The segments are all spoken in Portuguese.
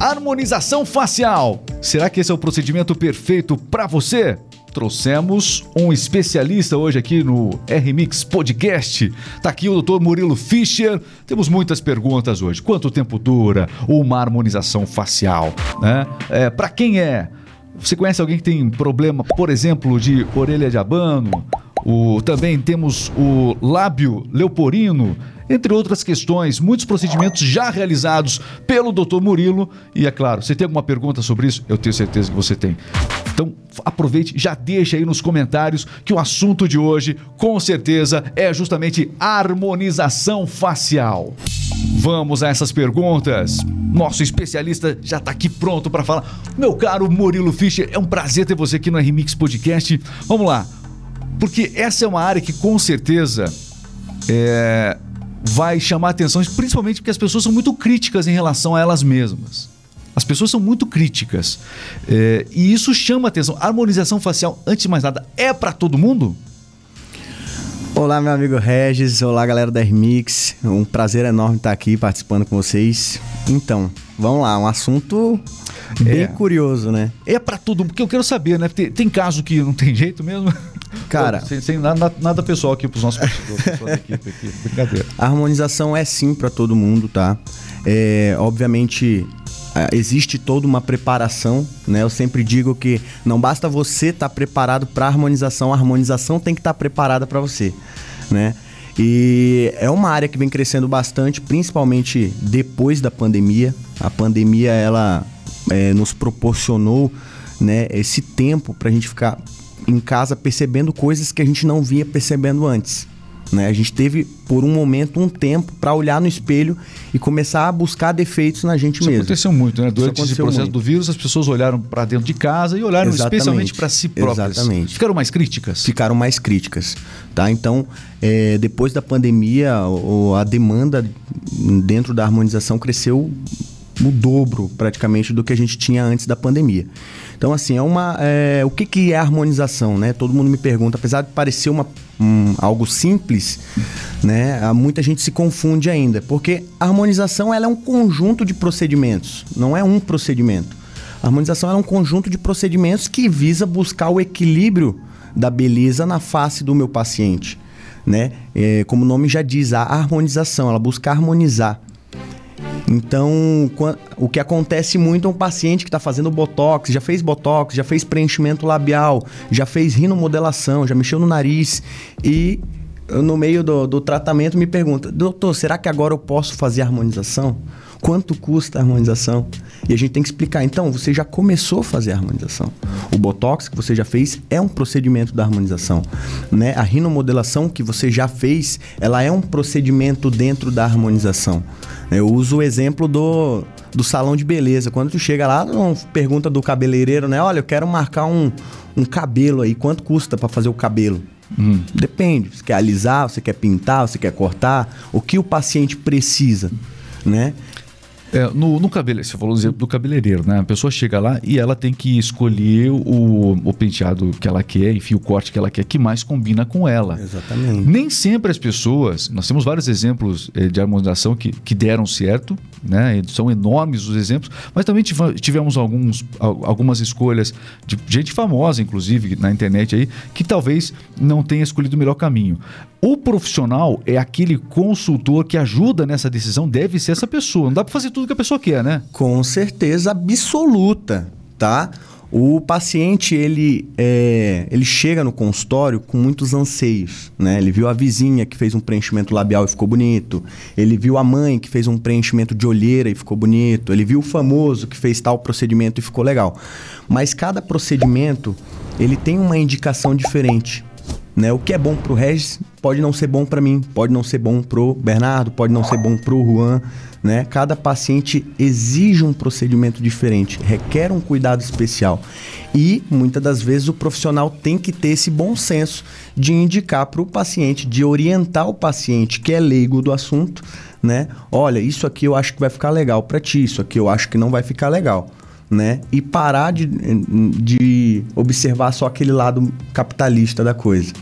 Harmonização facial. Será que esse é o procedimento perfeito para você? Trouxemos um especialista hoje aqui no RMix Podcast. Tá aqui o Dr. Murilo Fischer. Temos muitas perguntas hoje. Quanto tempo dura uma harmonização facial? Né? É, para quem é? Você conhece alguém que tem problema, por exemplo, de orelha de abano? O, também temos o lábio leoporino entre outras questões, muitos procedimentos já realizados pelo Dr. Murilo. E é claro, você tem alguma pergunta sobre isso? Eu tenho certeza que você tem. Então aproveite, já deixa aí nos comentários que o assunto de hoje, com certeza, é justamente harmonização facial. Vamos a essas perguntas. Nosso especialista já está aqui pronto para falar. Meu caro Murilo Fischer, é um prazer ter você aqui no Remix Podcast. Vamos lá, porque essa é uma área que com certeza é, vai chamar atenção, principalmente porque as pessoas são muito críticas em relação a elas mesmas. As pessoas são muito críticas. É, e isso chama atenção. Harmonização facial, antes de mais nada, é para todo mundo? Olá, meu amigo Regis. Olá, galera da Remix. Um prazer enorme estar aqui participando com vocês. Então, vamos lá, um assunto bem é. curioso, né? É para todo mundo, porque eu quero saber, né? Tem, tem caso que não tem jeito mesmo? Cara, sem, sem nada, nada, pessoal aqui pros nossos da equipe aqui. Brincadeira. A harmonização é sim para todo mundo, tá? É, obviamente é, existe toda uma preparação, né? Eu sempre digo que não basta você estar tá preparado para harmonização, a harmonização tem que estar tá preparada para você, né? E é uma área que vem crescendo bastante, principalmente depois da pandemia. A pandemia ela é, nos proporcionou né, esse tempo para a gente ficar em casa percebendo coisas que a gente não via percebendo antes. Né? A gente teve, por um momento, um tempo para olhar no espelho e começar a buscar defeitos na gente Isso mesmo. aconteceu muito, né? Durante esse processo muito. do vírus, as pessoas olharam para dentro de casa e olharam Exatamente. especialmente para si próprias. Exatamente. Ficaram mais críticas? Ficaram mais críticas. Tá? Então, é, depois da pandemia, a demanda dentro da harmonização cresceu o dobro, praticamente, do que a gente tinha antes da pandemia. Então, assim, é uma. É, o que, que é harmonização, né? Todo mundo me pergunta, apesar de parecer uma, um, algo simples, né? Muita gente se confunde ainda, porque a harmonização ela é um conjunto de procedimentos, não é um procedimento. A harmonização é um conjunto de procedimentos que visa buscar o equilíbrio da beleza na face do meu paciente. Né? É, como o nome já diz, a harmonização, ela busca harmonizar. Então, o que acontece muito é um paciente que está fazendo botox, já fez botox, já fez preenchimento labial, já fez rinomodelação, já mexeu no nariz e no meio do, do tratamento me pergunta, doutor, será que agora eu posso fazer harmonização? Quanto custa a harmonização? E a gente tem que explicar. Então, você já começou a fazer a harmonização. O Botox que você já fez é um procedimento da harmonização. Né? A rinomodelação que você já fez, ela é um procedimento dentro da harmonização. Eu uso o exemplo do, do salão de beleza. Quando tu chega lá, pergunta do cabeleireiro, né? Olha, eu quero marcar um, um cabelo aí. Quanto custa para fazer o cabelo? Hum. Depende. Você quer alisar, você quer pintar, você quer cortar? O que o paciente precisa, né? É, no, no cabelo, você falou do cabeleireiro, né? A pessoa chega lá e ela tem que escolher o, o penteado que ela quer, enfim, o corte que ela quer, que mais combina com ela. Exatamente. Nem sempre as pessoas, nós temos vários exemplos eh, de harmonização que, que deram certo, né? São enormes os exemplos, mas também tivemos alguns, algumas escolhas de gente famosa, inclusive, na internet aí, que talvez não tenha escolhido o melhor caminho. O profissional é aquele consultor que ajuda nessa decisão, deve ser essa pessoa. Não dá para fazer tudo que a pessoa quer, né? Com certeza absoluta, tá? O paciente ele, é, ele chega no consultório com muitos anseios, né? Ele viu a vizinha que fez um preenchimento labial e ficou bonito. Ele viu a mãe que fez um preenchimento de olheira e ficou bonito. Ele viu o famoso que fez tal procedimento e ficou legal. Mas cada procedimento ele tem uma indicação diferente. Né? O que é bom para o Regis pode não ser bom para mim, pode não ser bom para o Bernardo, pode não ser bom para o Juan. Né? Cada paciente exige um procedimento diferente, requer um cuidado especial. E muitas das vezes o profissional tem que ter esse bom senso de indicar para o paciente, de orientar o paciente que é leigo do assunto, né? Olha, isso aqui eu acho que vai ficar legal para ti, isso aqui eu acho que não vai ficar legal né? E parar de, de observar só aquele lado capitalista da coisa.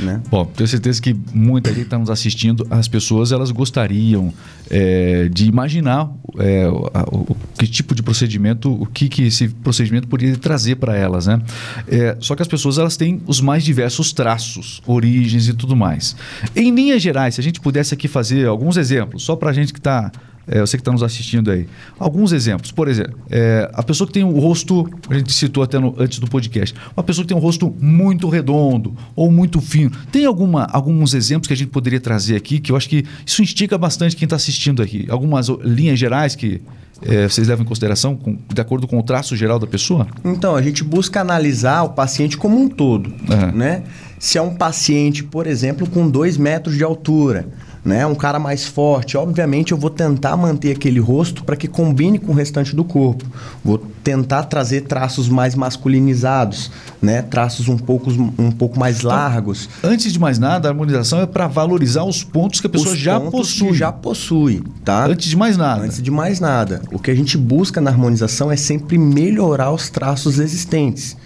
Né? Bom, tenho certeza que muita gente está nos assistindo, as pessoas elas gostariam é, de imaginar é, o, o, que tipo de procedimento, o que, que esse procedimento poderia trazer para elas, né? É, só que as pessoas elas têm os mais diversos traços, origens e tudo mais. Em linhas gerais, se a gente pudesse aqui fazer alguns exemplos, só para a gente que está é, você que está nos assistindo aí. Alguns exemplos. Por exemplo, é, a pessoa que tem o rosto, a gente citou até no, antes do podcast, uma pessoa que tem um rosto muito redondo ou muito fino. Tem alguma, alguns exemplos que a gente poderia trazer aqui que eu acho que isso instiga bastante quem está assistindo aqui. Algumas linhas gerais que é, vocês levam em consideração com, de acordo com o traço geral da pessoa? Então, a gente busca analisar o paciente como um todo. Uhum. Né? Se é um paciente, por exemplo, com 2 metros de altura né? Um cara mais forte, obviamente eu vou tentar manter aquele rosto para que combine com o restante do corpo. Vou tentar trazer traços mais masculinizados, né? Traços um pouco, um pouco mais então, largos. Antes de mais nada, a harmonização é para valorizar os pontos que a pessoa os já possui. já possui, tá? Antes de mais nada. Antes de mais nada. O que a gente busca na harmonização é sempre melhorar os traços existentes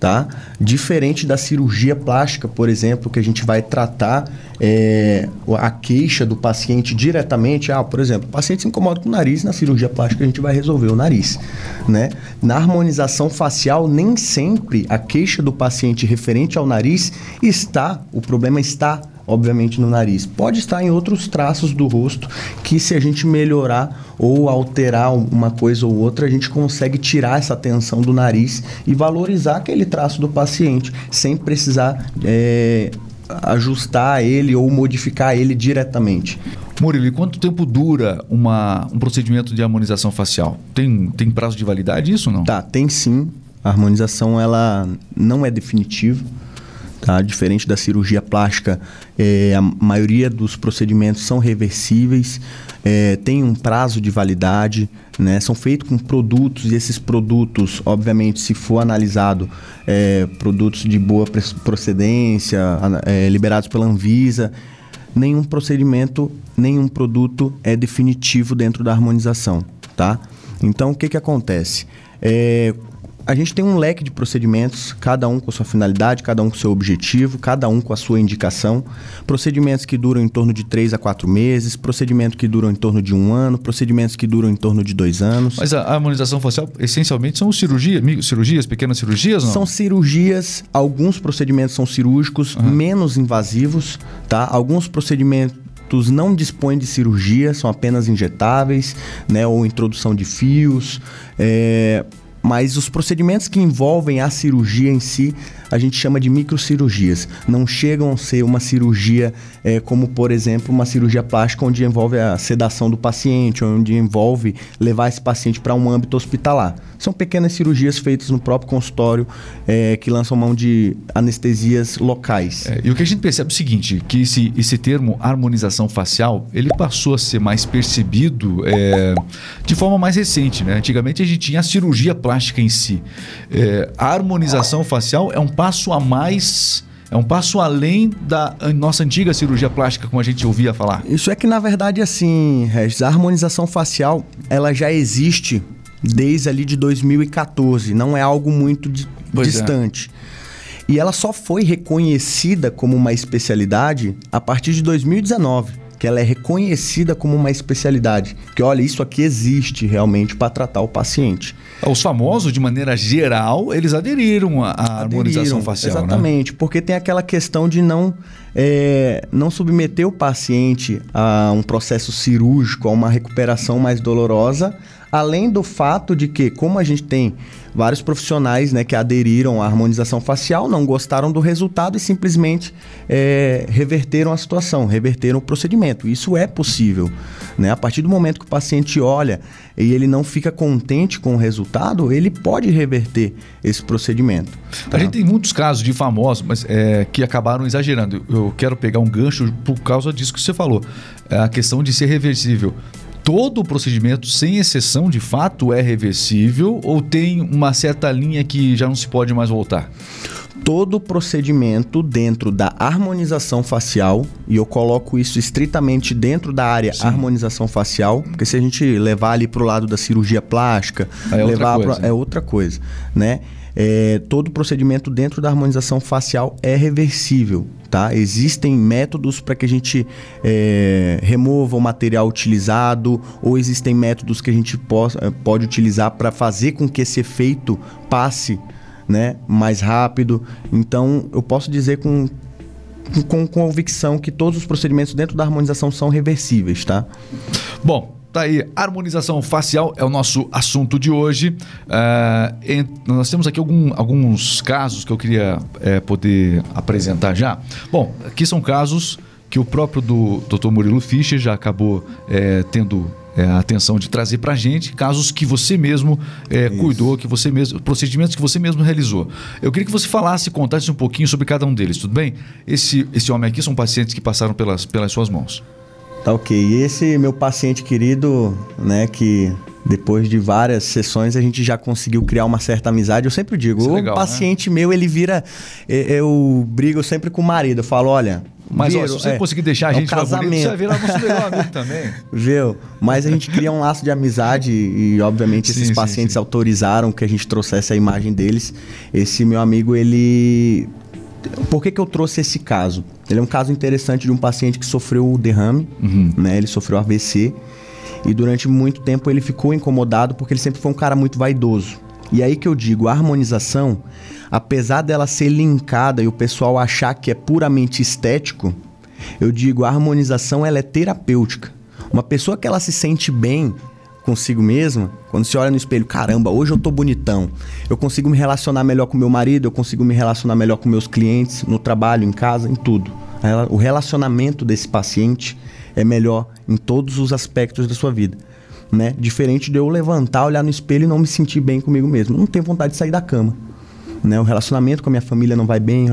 tá? Diferente da cirurgia plástica, por exemplo, que a gente vai tratar é, a queixa do paciente diretamente. Ah, por exemplo, o paciente se incomoda com o nariz, na cirurgia plástica a gente vai resolver o nariz, né? Na harmonização facial, nem sempre a queixa do paciente referente ao nariz está, o problema está obviamente no nariz. Pode estar em outros traços do rosto que se a gente melhorar ou alterar uma coisa ou outra, a gente consegue tirar essa tensão do nariz e valorizar aquele traço do paciente sem precisar é, ajustar ele ou modificar ele diretamente. Murilo, e quanto tempo dura uma, um procedimento de harmonização facial? Tem, tem prazo de validade isso ou não? Tá, tem sim. A harmonização ela não é definitiva. Tá? Diferente da cirurgia plástica, é, a maioria dos procedimentos são reversíveis, é, tem um prazo de validade, né? são feitos com produtos e esses produtos, obviamente, se for analisado, é, produtos de boa procedência, é, liberados pela Anvisa, nenhum procedimento, nenhum produto é definitivo dentro da harmonização. Tá? Então, o que, que acontece? É, a gente tem um leque de procedimentos, cada um com sua finalidade, cada um com seu objetivo, cada um com a sua indicação. Procedimentos que duram em torno de 3 a 4 meses, procedimentos que duram em torno de um ano, procedimentos que duram em torno de dois anos. Mas a harmonização facial, essencialmente, são cirurgia, cirurgias, pequenas cirurgias, não? São cirurgias, alguns procedimentos são cirúrgicos, uhum. menos invasivos, tá? Alguns procedimentos não dispõem de cirurgia, são apenas injetáveis, né, ou introdução de fios. É, mas os procedimentos que envolvem a cirurgia em si, a gente chama de microcirurgias. Não chegam a ser uma cirurgia é, como, por exemplo, uma cirurgia plástica onde envolve a sedação do paciente, onde envolve levar esse paciente para um âmbito hospitalar. São pequenas cirurgias feitas no próprio consultório é, que lançam mão de anestesias locais. É, e o que a gente percebe é o seguinte, que esse, esse termo harmonização facial, ele passou a ser mais percebido é, de forma mais recente. Né? Antigamente a gente tinha a cirurgia plástica em si. É, a harmonização facial é um passo a mais é um passo além da nossa antiga cirurgia plástica, como a gente ouvia falar. Isso é que, na verdade, assim, Regis, a harmonização facial, ela já existe desde ali de 2014. Não é algo muito di é. distante. É. E ela só foi reconhecida como uma especialidade a partir de 2019 que ela é reconhecida como uma especialidade. Que olha, isso aqui existe realmente para tratar o paciente. Os famosos, de maneira geral, eles aderiram à aderiram, harmonização facial. Né? Exatamente, né? porque tem aquela questão de não, é, não submeter o paciente a um processo cirúrgico, a uma recuperação mais dolorosa, além do fato de que, como a gente tem vários profissionais né, que aderiram à harmonização facial, não gostaram do resultado e simplesmente é, reverteram a situação, reverteram o procedimento. Isso é possível. Né? A partir do momento que o paciente olha e ele não fica contente com o resultado, ele pode reverter esse procedimento. Tá? A gente tem muitos casos de famosos mas, é, que acabaram exagerando. Eu quero pegar um gancho por causa disso que você falou. É a questão de ser reversível todo o procedimento, sem exceção de fato, é reversível ou tem uma certa linha que já não se pode mais voltar? Todo procedimento dentro da harmonização facial, e eu coloco isso estritamente dentro da área Sim. harmonização facial, porque se a gente levar ali para o lado da cirurgia plástica, é levar outra, pra, é outra coisa, né? É, todo procedimento dentro da harmonização facial é reversível, tá? Existem métodos para que a gente é, remova o material utilizado ou existem métodos que a gente possa, pode utilizar para fazer com que esse efeito passe né, mais rápido. Então, eu posso dizer com, com convicção que todos os procedimentos dentro da harmonização são reversíveis, tá? Bom, Tá aí, harmonização facial é o nosso assunto de hoje. Uh, nós temos aqui algum, alguns casos que eu queria é, poder apresentar já. Bom, aqui são casos que o próprio do Dr. Murilo Fischer já acabou é, tendo é, a atenção de trazer para a gente casos que você mesmo é, cuidou, que você mesmo, procedimentos que você mesmo realizou. Eu queria que você falasse, contasse um pouquinho sobre cada um deles, tudo bem? Esse, esse homem aqui são pacientes que passaram pelas, pelas suas mãos. Tá ok. E esse meu paciente querido, né, que depois de várias sessões a gente já conseguiu criar uma certa amizade. Eu sempre digo, é legal, o né? paciente né? meu, ele vira. Eu brigo sempre com o marido. Eu falo, olha, mas ó, se você é, conseguir deixar a é gente um casamento. bonito, você vai virar nosso melhor amigo também. Viu? Mas a gente cria um laço de amizade e, obviamente, esses sim, pacientes sim, sim. autorizaram que a gente trouxesse a imagem deles. Esse meu amigo, ele... Por que, que eu trouxe esse caso? Ele é um caso interessante de um paciente que sofreu derrame, uhum. né? Ele sofreu AVC e durante muito tempo ele ficou incomodado porque ele sempre foi um cara muito vaidoso. E aí que eu digo, a harmonização apesar dela ser linkada e o pessoal achar que é puramente estético, eu digo, a harmonização ela é terapêutica. Uma pessoa que ela se sente bem consigo mesma, quando se olha no espelho, caramba, hoje eu tô bonitão. Eu consigo me relacionar melhor com meu marido, eu consigo me relacionar melhor com meus clientes, no trabalho, em casa, em tudo. O relacionamento desse paciente é melhor em todos os aspectos da sua vida. Né? Diferente de eu levantar, olhar no espelho e não me sentir bem comigo mesmo. Não tenho vontade de sair da cama né? O relacionamento com a minha família não vai bem.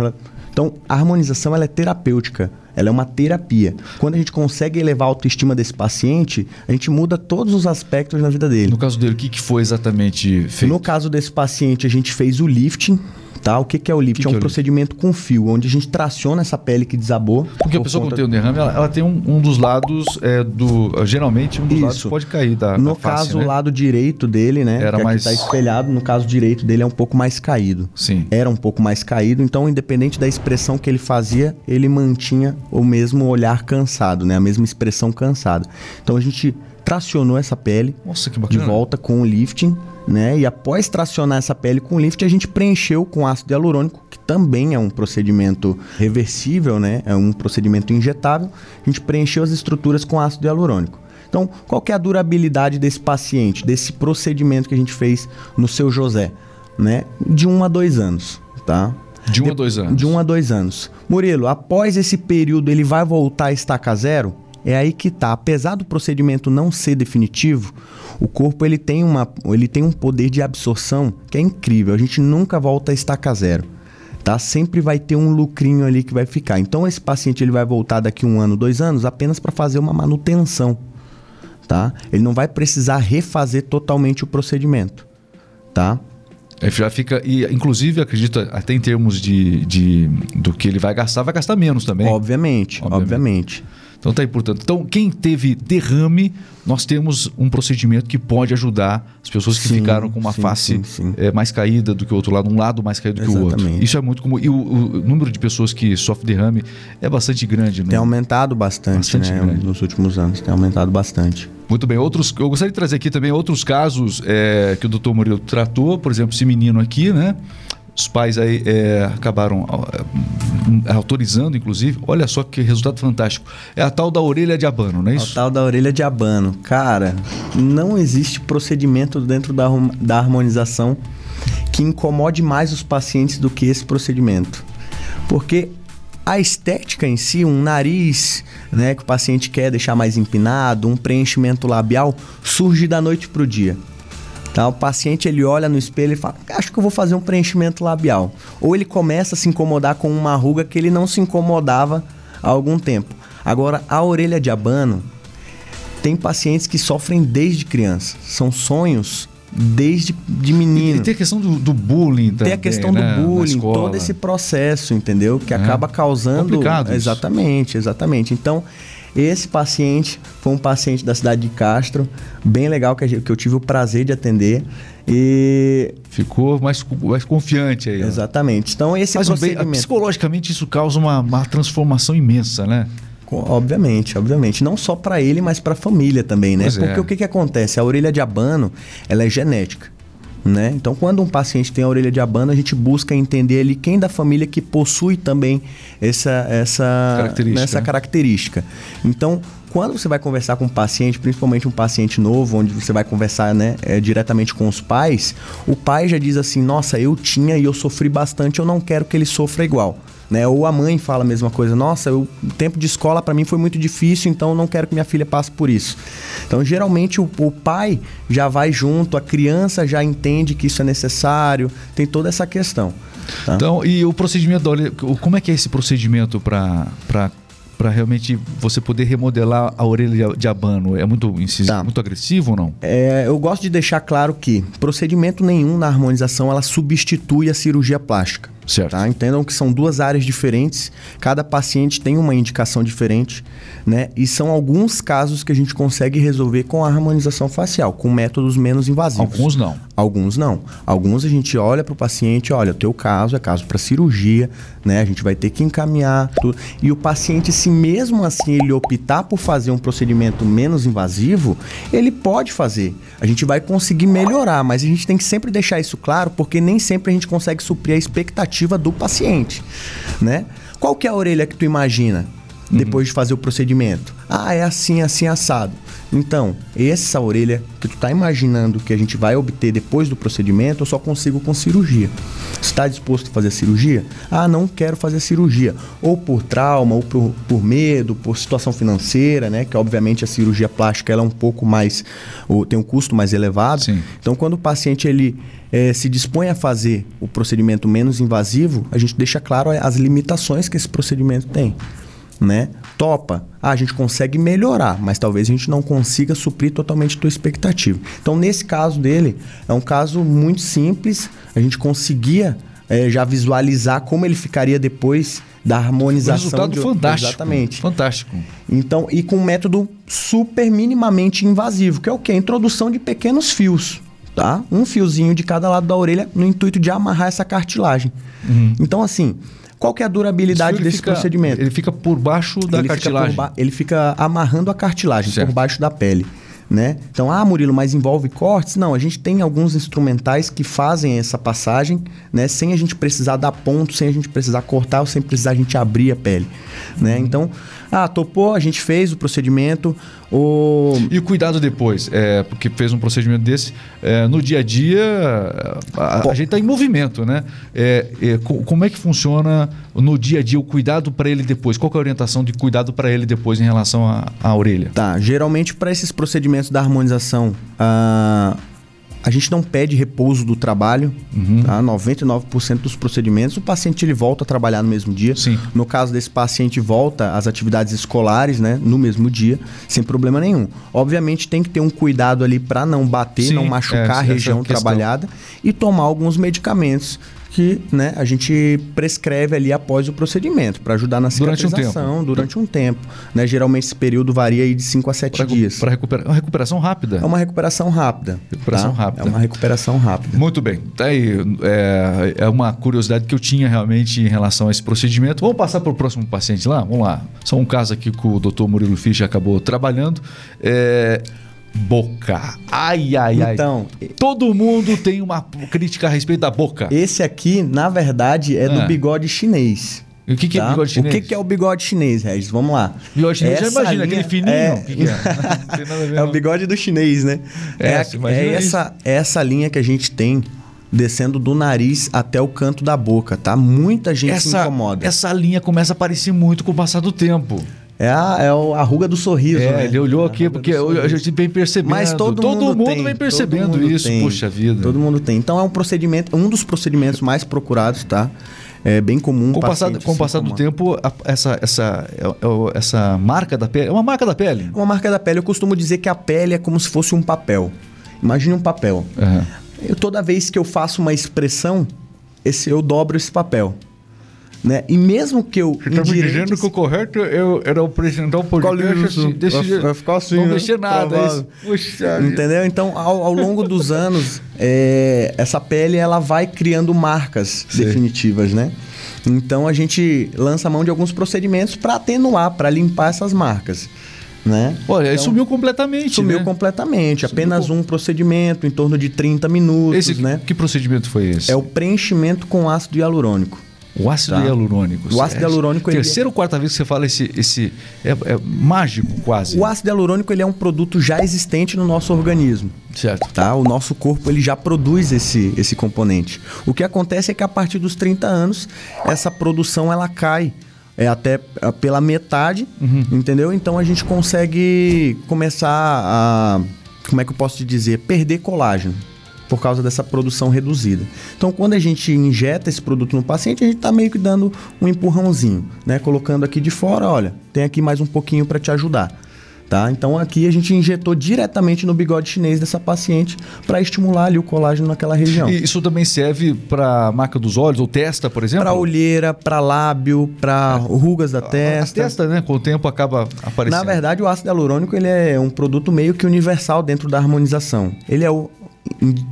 Então, a harmonização ela é terapêutica, ela é uma terapia. Quando a gente consegue elevar a autoestima desse paciente, a gente muda todos os aspectos na vida dele. No caso dele, o que, que foi exatamente feito? No caso desse paciente, a gente fez o lifting, Tá? O que, que é o lift? Que é um que é procedimento lift? com fio, onde a gente traciona essa pele que desabou. Porque a pessoa conta... quando tem um derrame, ela, ela tem um, um, dos lados é, do. Geralmente, um dos Isso. lados pode cair da. No da caso, face, né? o lado direito dele, né? Era que mais. Está espelhado, no caso direito dele é um pouco mais caído. Sim. Era um pouco mais caído, então, independente da expressão que ele fazia, ele mantinha o mesmo olhar cansado, né? A mesma expressão cansada. Então a gente tracionou essa pele Nossa, de volta com o lifting, né? E após tracionar essa pele com o lift, a gente preencheu com ácido hialurônico, que também é um procedimento reversível, né? É um procedimento injetável. A gente preencheu as estruturas com ácido hialurônico. Então, qual que é a durabilidade desse paciente, desse procedimento que a gente fez no seu José, né? De um a dois anos, tá? De um de, a dois anos. De um a dois anos. Murilo, após esse período, ele vai voltar a estaca zero? É aí que tá. Apesar do procedimento não ser definitivo, o corpo ele tem, uma, ele tem um poder de absorção que é incrível. A gente nunca volta a estaca zero. Tá? Sempre vai ter um lucrinho ali que vai ficar. Então esse paciente ele vai voltar daqui um ano, dois anos, apenas para fazer uma manutenção. Tá? Ele não vai precisar refazer totalmente o procedimento. Tá? É, já fica. E, inclusive, acredito, até em termos de, de do que ele vai gastar, vai gastar menos também. Obviamente, obviamente. obviamente. Então tá aí, portanto. Então, quem teve derrame, nós temos um procedimento que pode ajudar as pessoas que sim, ficaram com uma sim, face sim, é, mais caída do que o outro lado, um lado mais caído do Exatamente. que o outro. Isso é muito comum. E o, o, número de pessoas que sofrem derrame é bastante grande. Tem aumentado bastante, bastante né? Nos últimos anos, tem aumentado bastante. Muito bem. Outros, eu gostaria de trazer aqui também outros casos é, que o doutor Murilo tratou, por exemplo, esse menino aqui, né? Os pais aí é, acabaram é, autorizando, inclusive. Olha só que resultado fantástico. É a tal da orelha de abano, não é isso? A tal da orelha de abano. Cara, não existe procedimento dentro da, da harmonização que incomode mais os pacientes do que esse procedimento. Porque a estética em si, um nariz né, que o paciente quer deixar mais empinado, um preenchimento labial, surge da noite para o dia. Tá? O paciente ele olha no espelho e fala: Acho que eu vou fazer um preenchimento labial. Ou ele começa a se incomodar com uma ruga que ele não se incomodava há algum tempo. Agora, a orelha de abano tem pacientes que sofrem desde criança. São sonhos desde de menino. E, tem a questão do, do bullying também. Tem a questão né? do bullying, todo esse processo, entendeu? Que é. acaba causando. Complicado. Exatamente, exatamente. Então, Esse paciente foi um paciente da cidade de Castro, bem legal, que, eu tive o prazer de atender. E. Ficou mais, mais confiante aí. Exatamente. Então, esse Mas procedimento. bem, psicologicamente, isso causa uma, uma transformação imensa, né? Obviamente, obviamente. Não só para ele, mas para a família também, né? Pois é. Porque o que, que acontece? A orelha de abano, ela é genética. Né? Então, quando um paciente tem a orelha de abano, a gente busca entender ali quem da família que possui também essa, essa, Característica. nessa característica. Então, quando você vai conversar com um paciente, principalmente um paciente novo, onde você vai conversar né, é, diretamente com os pais, o pai já diz assim: Nossa, eu tinha e eu sofri bastante, eu não quero que ele sofra igual. Né? Ou a mãe fala a mesma coisa: Nossa, o tempo de escola para mim foi muito difícil, então eu não quero que minha filha passe por isso. Então, geralmente, o, o pai já vai junto, a criança já entende que isso é necessário, tem toda essa questão. tá? Então, e o procedimento da orelha, o- como é que é esse procedimento para para realmente você poder remodelar a orelha de abano? É muito incisivo, Tá. muito agressivo ou não? É, eu gosto de deixar claro que procedimento nenhum na harmonização ela substitui a cirurgia plástica. Certo. Tá? Entendam que são duas áreas diferentes, cada paciente tem uma indicação diferente, né? E são alguns casos que a gente consegue resolver com a harmonização facial, com métodos menos invasivos. Alguns não. Alguns não. Alguns a gente olha para o paciente, olha, o teu caso é caso para cirurgia, né? A gente vai ter que encaminhar tudo. E o paciente, se mesmo assim ele optar por fazer um procedimento menos invasivo, ele pode fazer. A gente vai conseguir melhorar, mas a gente tem que sempre deixar isso claro, porque nem sempre a gente consegue suprir a expectativa do paciente, né? Qual que é a orelha que tu imagina? Depois de fazer o procedimento. Ah, é assim, assim, assado. Então, essa orelha que tu tá imaginando que a gente vai obter depois do procedimento, eu só consigo com cirurgia. Está disposto a fazer a cirurgia? Ah, não quero fazer a cirurgia. Ou por trauma, ou por, por medo, por situação financeira, né? Que obviamente a cirurgia plástica ela é um pouco mais. ou tem um custo mais elevado. Sim. Então, quando o paciente ele eh, se dispõe a fazer o procedimento menos invasivo, a gente deixa claro as limitações que esse procedimento tem. Né? Topa. Ah, a gente consegue melhorar, mas talvez a gente não consiga suprir totalmente a tua expectativa. Então, nesse caso dele, é um caso muito simples. A gente conseguia eh, já visualizar como ele ficaria depois da Um harmonização. resultado de- fantástico. Exatamente. Fantástico. Então, e com um método super minimamente invasivo, que é o quê? A introdução de pequenos fios, tá? Um fiozinho de cada lado da orelha no intuito de amarrar essa cartilagem. Então, assim, qual que é a durabilidade desse fica- procedimento? Ele fica por baixo da ele cartilagem. Fica ba- ele fica amarrando a cartilagem Certo. por baixo da pele. Né? Então, ah, Murilo, mas envolve cortes? Não, a gente tem alguns instrumentais que fazem essa passagem, né? Sem a gente precisar dar ponto, sem a gente precisar cortar ou sem precisar a gente abrir a pele, né? Então, ah, topou, a gente fez o procedimento, o... E o cuidado depois, é, porque fez um procedimento desse, é, no dia a dia, a, a gente está em movimento, né? É, é, co- como é que funciona no dia a dia o cuidado para ele depois? Qual é a orientação de cuidado para ele depois em relação à, à orelha? Tá, geralmente para esses procedimentos da harmonização, ah, a gente não pede repouso do trabalho, Uhum. tá? 99% dos procedimentos, o paciente ele volta a trabalhar no mesmo dia. Sim. No caso desse paciente, volta às atividades escolares, né, no mesmo dia, sem problema nenhum. Obviamente tem que ter um cuidado ali para não bater, Sim, não machucar é, a região trabalhada e tomar alguns medicamentos que né, a gente prescreve ali após o procedimento para ajudar na Durante um cicatrização durante um tempo. Né? Geralmente esse período varia aí de 5 a 7 dias. Para recuperar, uma recuperação rápida. É uma recuperação rápida. Recuperação tá? rápida. É uma recuperação rápida. Muito bem. Tá aí. É, é uma curiosidade que eu tinha realmente em relação a esse procedimento. Vamos passar para o próximo paciente lá? Vamos lá. Só um caso aqui que o Dr. Murilo Fischer acabou trabalhando. É, boca. Ai, ai, ai. Então, Todo mundo tem uma crítica a respeito da boca. esse aqui, na verdade, é Ah. do bigode chinês. E o que, que é tá? bigode chinês? O que, que é o bigode chinês, Regis? Vamos lá. Bigode chinês, já Essa imagina, linha- aquele fininho. É, O que, é? É o bigode do chinês, né? É, É, é essa, é essa linha que a gente tem descendo do nariz até o canto da boca, tá? Muita gente se essa, incomoda. essa linha começa a aparecer muito com o passar do tempo. É, a, é a ruga do sorriso, É, né? ele olhou A aqui porque a gente vem percebendo. Mas todo, mundo, tem, vem todo percebendo mundo isso. tem. Puxa vida. Todo mundo tem. Então é um procedimento, um dos procedimentos mais procurados, tá? É bem comum. Com o passar, com o passar do tempo, a- essa, essa, é- é- essa marca da pele. É uma marca da pele. Uma marca da pele, eu costumo dizer que a pele é como se fosse um papel. Imagine um papel. Aham. Eu, toda vez que eu faço uma expressão, esse, eu dobro esse papel. Né? E mesmo que eu. Você tá me dizendo que o correto eu, era apresentar um podcast assim, desse vai, jeito. vai ficar assim, não né? mexer nada. é. Isso. Puxa. Entendeu? Então, ao, ao longo dos anos, é, essa pele ela vai criando marcas Sei. definitivas, né? Então a gente lança mão de alguns procedimentos para atenuar, para limpar essas marcas, né? Olha, aí Então, sumiu completamente, Sumiu né? completamente, Sumiu apenas com- um procedimento em torno de 30 minutos, Esse, né? Que procedimento foi esse? É o preenchimento com ácido hialurônico. O ácido Tá. hialurônico. O ácido É, hialurônico, ele- Terceira ou quarta vez que você fala esse. esse é, é mágico, quase. O ácido hialurônico ele é um produto já existente no nosso organismo. Certo. tá? O nosso corpo ele já produz esse, esse componente. O que acontece é que a partir dos 30 anos essa produção ela cai é até é, pela metade, entendeu? Então a gente consegue começar a como é que eu posso te dizer, perder colágeno por causa dessa produção reduzida. Então, quando a gente injeta esse produto no paciente, a gente está meio que dando um empurrãozinho, né? Colocando aqui de fora, olha, tem aqui mais um pouquinho para te ajudar. Tá? Então aqui a gente injetou diretamente no bigode chinês dessa paciente para estimular ali o colágeno naquela região. E isso também serve para marca dos olhos ou testa, por exemplo? Para olheira, para lábio, para rugas da A testa. testa, né? Com o tempo acaba aparecendo. Na verdade, o ácido hialurônico ele é um produto meio que universal dentro da harmonização. Ele é o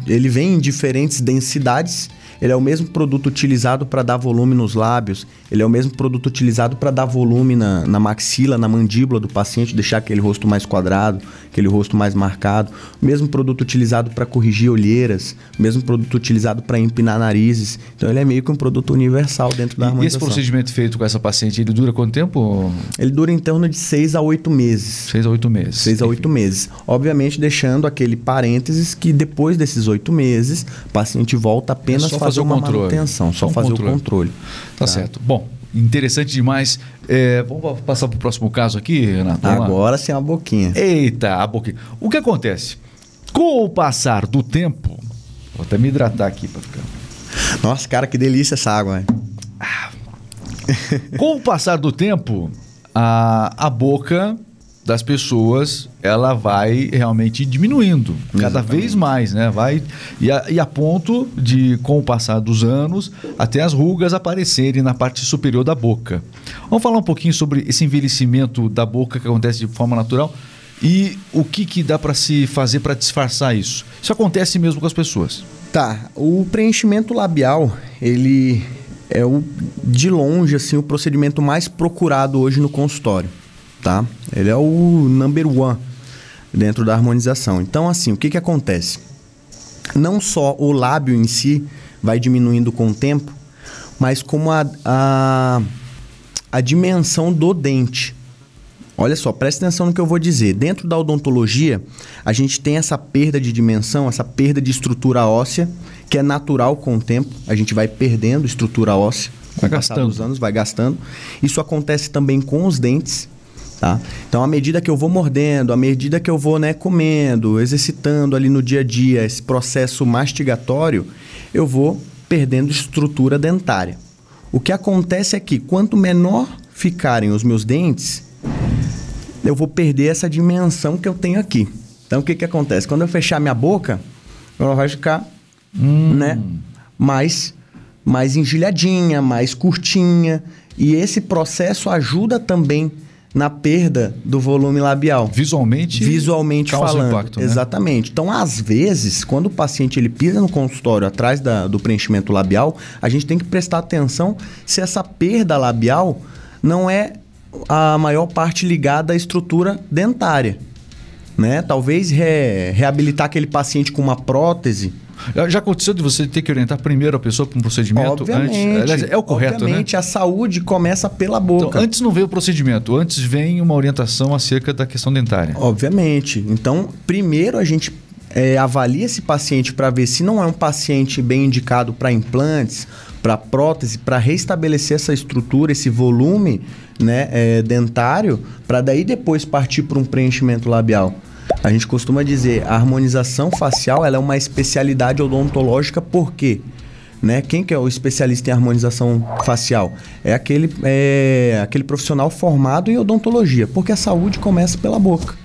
ele vem em diferentes densidades. Ele é o mesmo produto utilizado para dar volume nos lábios. Ele é o mesmo produto utilizado para dar volume na, na maxila, na mandíbula do paciente, deixar aquele rosto mais quadrado, aquele rosto mais marcado. O mesmo produto utilizado para corrigir olheiras. O mesmo produto utilizado para empinar narizes. Então ele é meio que um produto universal dentro da E esse harmonização. procedimento feito com essa paciente, ele dura quanto tempo? Ele dura em torno de 6 a 8 meses. Seis a oito meses. Seis a oito meses. Obviamente, deixando aquele parênteses que depois desses oito meses, o paciente volta apenas É fazer, fazer o controle. manutenção, só Só fazer controle. o controle. Tá, certo. Bom, interessante demais. É, vamos passar para o próximo caso aqui, Renato? Agora sim a boquinha. Eita, a boquinha. O que acontece? Com o passar do tempo, vou até me hidratar aqui para ficar. Nossa, cara, que delícia essa água. velho. Com o passar do tempo, a, a boca das pessoas ela vai realmente diminuindo cada Exatamente. vez mais, né? Vai e a, e a ponto de, com o passar dos anos, até as rugas aparecerem na parte superior da boca. Vamos falar um pouquinho sobre esse envelhecimento da boca que acontece de forma natural e o que, que dá para se fazer para disfarçar isso. Isso acontece mesmo com as pessoas. Tá, o preenchimento labial, ele é o de longe assim o procedimento mais procurado hoje no consultório, tá? Ele é o number one dentro da harmonização. Então, assim, o que que acontece? Não só o lábio em si vai diminuindo com o tempo, mas como a, a, a dimensão do dente. Olha só, presta atenção no que eu vou dizer. Dentro da odontologia, a gente tem essa perda de dimensão, essa perda de estrutura óssea, que é natural com o tempo. A gente vai perdendo estrutura óssea. Com Vai o passar dos anos, vai gastando. Isso acontece também com os dentes. Tá? Então, à medida que eu vou mordendo, à medida que eu vou né, comendo, exercitando ali no dia a dia esse processo mastigatório, eu vou perdendo estrutura dentária. O que acontece é que quanto menor ficarem os meus dentes, eu vou perder essa dimensão que eu tenho aqui. Então, o que, que acontece? Quando eu fechar minha boca, ela vai ficar né, mais, mais engelhadinha, mais curtinha. E esse processo ajuda também na perda do volume labial. Visualmente, Visualmente falando. impacto, né? Exatamente. Então, às vezes, quando o paciente ele pisa no consultório atrás da- do preenchimento labial, a gente tem que prestar atenção se essa perda labial não é a maior parte ligada à estrutura dentária. Né? Talvez re- reabilitar aquele paciente com uma prótese. Já- aconteceu de você ter que orientar primeiro a pessoa para um procedimento Obviamente. antes? Aliás, é o correto, obviamente, a saúde começa pela né? Então, boca. antes não veio o procedimento, antes vem uma orientação acerca da questão dentária. Obviamente. Então, primeiro a gente é, avalia esse paciente para ver se não é um paciente bem indicado para implantes, para prótese, para restabelecer essa estrutura, esse volume né, é, dentário, para daí depois partir para um preenchimento labial. A gente costuma dizer, a harmonização facial ela é uma especialidade odontológica, por quê? Né? Quem que é o especialista em harmonização facial? É aquele, é aquele profissional formado em odontologia, porque a saúde começa pela boca.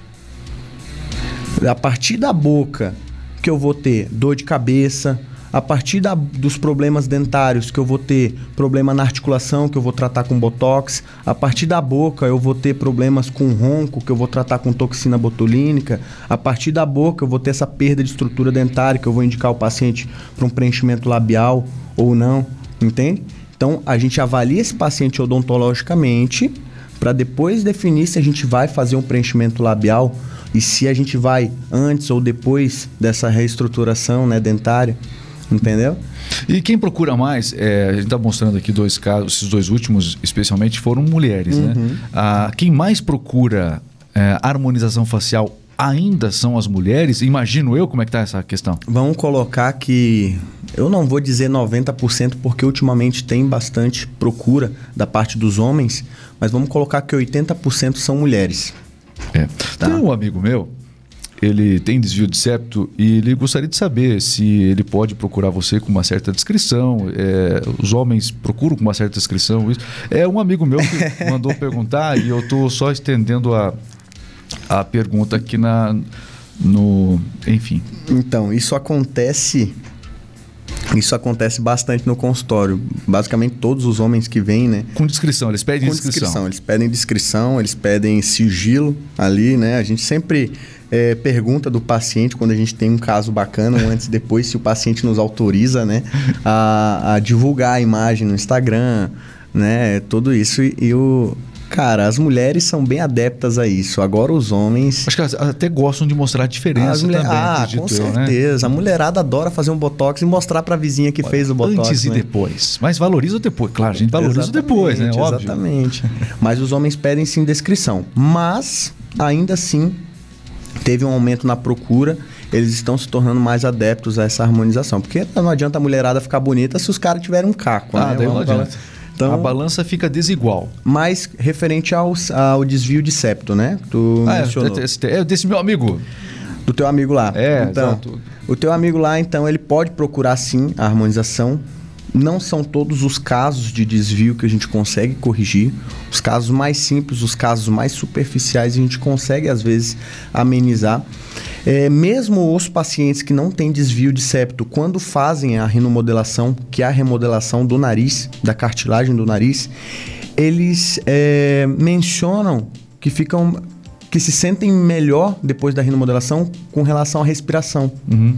A partir da boca que eu vou ter dor de cabeça, a partir da, dos problemas dentários que eu vou ter problema na articulação, que eu vou tratar com botox, a partir da boca eu vou ter problemas com ronco, que eu vou tratar com toxina botulínica, a partir da boca eu vou ter essa perda de estrutura dentária, que eu vou indicar o paciente para um preenchimento labial ou não, entende? Então a gente avalia esse paciente odontologicamente para depois definir se a gente vai fazer um preenchimento labial e se a gente vai antes ou depois dessa reestruturação né, dentária, entendeu? E quem procura mais, é, a gente está mostrando aqui dois casos, esses dois últimos especialmente foram mulheres, né? uhum. né? Ah, quem mais procura é, harmonização facial ainda são as mulheres? Imagino eu como é que está essa questão. Vamos colocar que eu não vou dizer 90% porque ultimamente tem bastante procura da parte dos homens, mas vamos colocar que 80% são mulheres. É. Tá. Tem um amigo meu, ele tem desvio de septo e ele gostaria de saber se ele pode procurar você com uma certa descrição. É, os homens procuram com uma certa descrição. É um amigo meu que mandou perguntar e eu estou só estendendo a, a pergunta aqui na, no. Enfim. Então, isso acontece isso acontece bastante no consultório. Basicamente, todos os homens que vêm, né? Com descrição, eles pedem com descrição. descrição. Eles pedem descrição, eles pedem sigilo ali, né? A gente sempre é, pergunta do paciente quando a gente tem um caso bacana, um antes e depois, se o paciente nos autoriza, né? A, a divulgar a imagem no Instagram, né? Tudo isso. E, e o, Cara, as mulheres são bem adeptas a isso. Agora os homens. Acho que elas até gostam de mostrar a diferença mulher... também. Ah, com né? certeza. Né? A mulherada adora fazer um botox e mostrar pra vizinha que Olha, fez o botox. Antes né? e depois. Mas valoriza depois. Claro, a gente valoriza exatamente, depois, né? Óbvio. Exatamente. Mas os homens pedem sim descrição. Mas, ainda assim, teve um aumento na procura eles estão se tornando mais adeptos a essa harmonização. Porque não adianta a mulherada ficar bonita se os caras tiverem um caco, ah, né? Daí não adianta. Então, a balança fica desigual. Mas referente ao, ao desvio de septo, né? Tu ah, é, é, desse meu amigo. Do teu amigo lá. É, então, exato. O teu amigo lá, então, ele pode procurar sim a harmonização não são todos os casos de desvio que a gente consegue corrigir. Os casos mais simples, os casos mais superficiais, a gente consegue às vezes amenizar. É, mesmo os pacientes que não têm desvio de septo, quando fazem a rinomodelação, que é a remodelação do nariz, da cartilagem do nariz, eles é, mencionam que ficam que se sentem melhor depois da rinomodelação com relação à respiração. Uhum.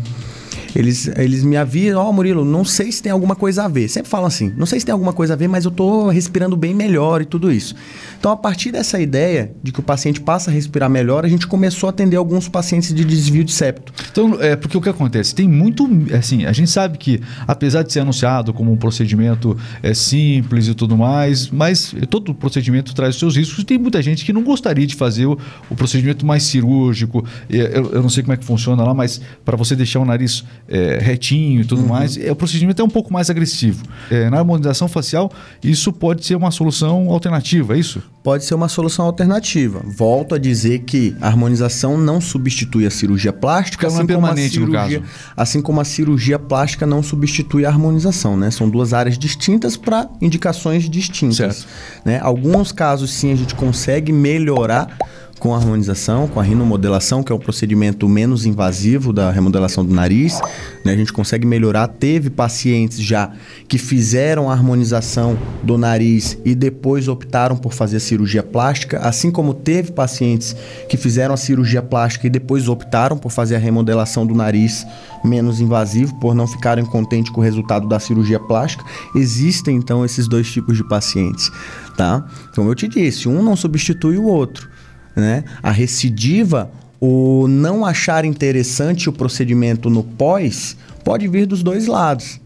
Eles, eles me avisam, ó, oh, Murilo, não sei se tem alguma coisa a ver. Sempre falam assim, não sei se tem alguma coisa a ver, mas eu tô respirando bem melhor e tudo isso. Então, a partir dessa ideia de que o paciente passa a respirar melhor, a gente começou a atender alguns pacientes de desvio de septo. Então, é porque o que acontece? Tem muito. Assim, a gente sabe que, apesar de ser anunciado como um procedimento é, simples e tudo mais, mas todo procedimento traz os seus riscos. E tem muita gente que não gostaria de fazer o, o procedimento mais cirúrgico. Eu, eu, não sei como é que funciona lá, mas para você deixar o nariz é, retinho e tudo uhum. mais, é, o procedimento é um pouco mais agressivo. É, na harmonização facial, isso pode ser uma solução alternativa, é isso? pode ser uma solução alternativa. Volto a dizer que a harmonização não substitui a cirurgia plástica, assim, é como a cirurgia, assim como a cirurgia plástica não substitui a harmonização, né? São duas áreas distintas para indicações distintas. Certo. Né? Alguns casos sim a gente consegue melhorar com a harmonização, com a rinomodelação, que é o procedimento menos invasivo da remodelação do nariz. Né? A gente consegue melhorar. Teve pacientes já que fizeram a harmonização do nariz e depois optaram por fazer cirurgia plástica, assim como teve pacientes que fizeram a cirurgia plástica e depois optaram por fazer a remodelação do nariz menos invasivo, por não ficarem contentes com o resultado da cirurgia plástica. Existem então esses dois tipos de pacientes, tá? Como eu te disse, um não substitui o outro. Né? A recidiva, o não achar interessante o procedimento no pós, pode vir dos dois lados.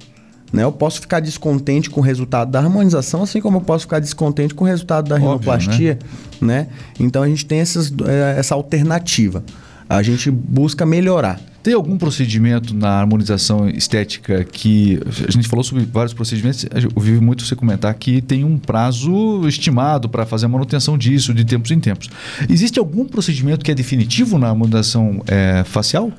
Né? Eu posso ficar descontente com o resultado da harmonização, assim como eu posso ficar descontente com o resultado da rinoplastia. né? né? Então a gente tem essas, eh, essa alternativa. A gente busca melhorar. Tem algum procedimento na harmonização estética que. A gente falou sobre vários procedimentos, eu ouvi muito você comentar que tem um prazo estimado para fazer a manutenção disso de tempos em tempos. Existe algum procedimento que é definitivo na harmonização é, facial?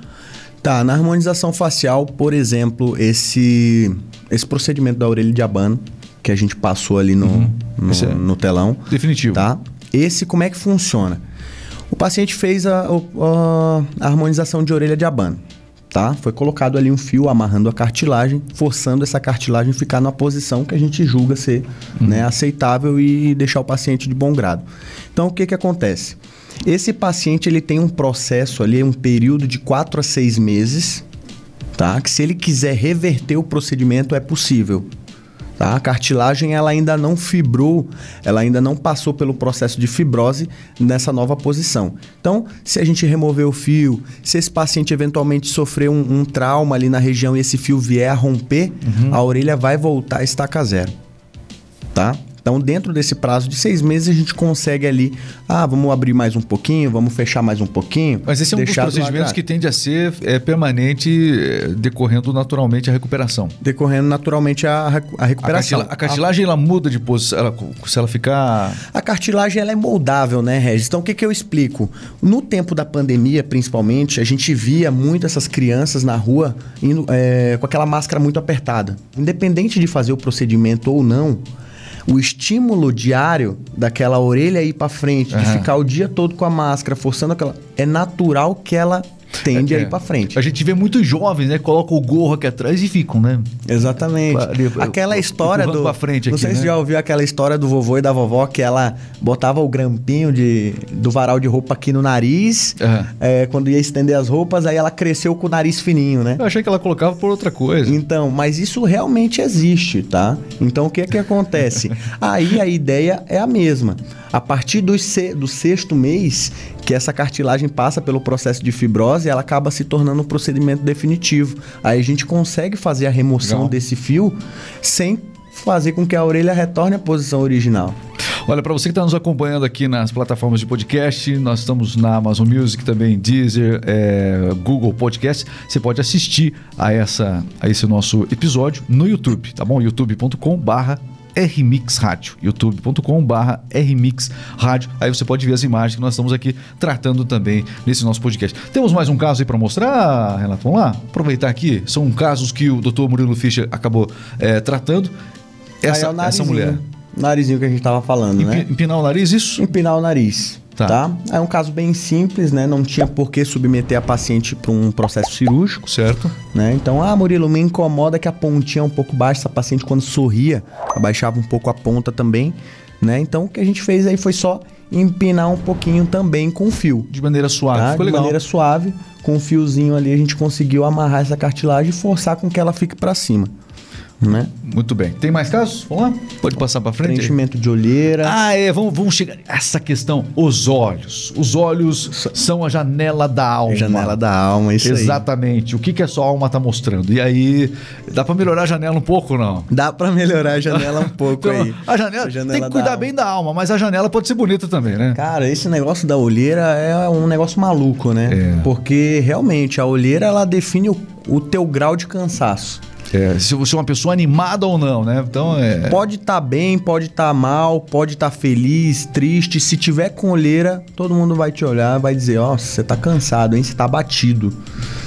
Tá, na harmonização facial, por exemplo, esse, esse procedimento da orelha de abano, que a gente passou ali no, uhum. no, é no telão. Definitivo. Tá? Esse como é que funciona? O paciente fez a, a, a harmonização de orelha de abano. tá? Foi colocado ali um fio amarrando a cartilagem, forçando essa cartilagem a ficar na posição que a gente julga ser uhum. né, aceitável e deixar o paciente de bom grado. Então, o que que acontece? Esse paciente ele tem um processo ali, um período de 4 a 6 meses, tá? Que se ele quiser reverter o procedimento é possível. Tá? A cartilagem ela ainda não fibrou, ela ainda não passou pelo processo de fibrose nessa nova posição. Então, se a gente remover o fio, se esse paciente eventualmente sofrer um, um trauma ali na região e esse fio vier a romper, uhum. a orelha vai voltar a estaca zero. Tá? Então, dentro desse prazo de seis meses, a gente consegue ali, ah, vamos abrir mais um pouquinho, vamos fechar mais um pouquinho. Mas esse é um dos procedimentos que tende a ser é, permanente, é, decorrendo naturalmente a recuperação. Decorrendo naturalmente a, a recuperação. A, cartilagem, a... ela muda de posição, ela, se ela ficar... A cartilagem, ela é moldável, né, Regis? Então, o que, que eu explico? No tempo da pandemia, principalmente, a gente via muito essas crianças na rua indo, é, com aquela máscara muito apertada. Independente de fazer o procedimento ou não, o estímulo diário daquela orelha ir para frente, uhum. de ficar o dia todo com a máscara, forçando aquela. É natural que ela tende é, a ir para frente. A gente vê muitos jovens, né? Colocam o gorro aqui atrás e ficam, né? Exatamente. aquela história do. Pra frente não sei se né? já ouviu aquela história do vovô e da vovó que ela botava o grampinho de, do varal de roupa aqui no nariz, uhum. é, quando ia estender as roupas, aí ela cresceu com o nariz fininho, né? Eu achei que ela colocava por outra coisa. Então, mas isso realmente existe, tá? Então o que é que acontece? aí a ideia é a mesma. A partir do, do sexto mês, que essa cartilagem passa pelo processo de fibrose, ela acaba se tornando um procedimento definitivo. Aí a gente consegue fazer a remoção Legal. desse fio sem fazer com que a orelha retorne à posição original. Olha, para você que está nos acompanhando aqui nas plataformas de podcast, nós estamos na Amazon Music, também Deezer, é, Google Podcast. Você pode assistir a, essa, a esse nosso episódio no YouTube, tá bom? youtube.com/barra RMix Rádio, youtube.com/barra RMix Rádio. Aí você pode ver as imagens que nós estamos aqui tratando também nesse nosso podcast. Temos mais um caso aí para mostrar, Renato? Vamos lá? Aproveitar aqui. São casos que o Dr. Murilo Fischer acabou é, tratando. Essa, é essa mulher. Narizinho que a gente estava falando, Empi, né? Empinar o nariz, isso? Empinar o nariz. Tá. tá. É um caso bem simples, né? Não tinha por que submeter a paciente para um processo cirúrgico. Certo. Né? Então, ah, Murilo, me incomoda que a pontinha é um pouco baixa. Essa paciente, quando sorria, abaixava um pouco a ponta também. Né? Então, o que a gente fez aí foi só empinar um pouquinho também com fio. De maneira suave. Tá? Ficou de legal. maneira suave, com um fiozinho ali, a gente conseguiu amarrar essa cartilagem e forçar com que ela fique para cima. Né? Muito bem. Tem mais casos? Vamos lá? Pode passar para frente? Preenchimento de olheira. Ah, é. Vamos, vamos chegar. Essa questão. Os olhos. Os olhos são a janela da alma. Janela da alma, isso Exatamente. Aí. O que, que a sua alma está mostrando? E aí, dá para melhorar a janela um pouco não? Dá para melhorar a janela um pouco então, aí. A janela, a janela tem que cuidar da bem da alma, mas a janela pode ser bonita também, né? Cara, esse negócio da olheira é um negócio maluco, né? É. Porque realmente a olheira ela define o, o teu grau de cansaço. É, se você é uma pessoa animada ou não, né? Então é. Pode estar tá bem, pode estar tá mal, pode estar tá feliz, triste. Se tiver com olheira, todo mundo vai te olhar, vai dizer: Ó, oh, você tá cansado, hein? Você tá batido.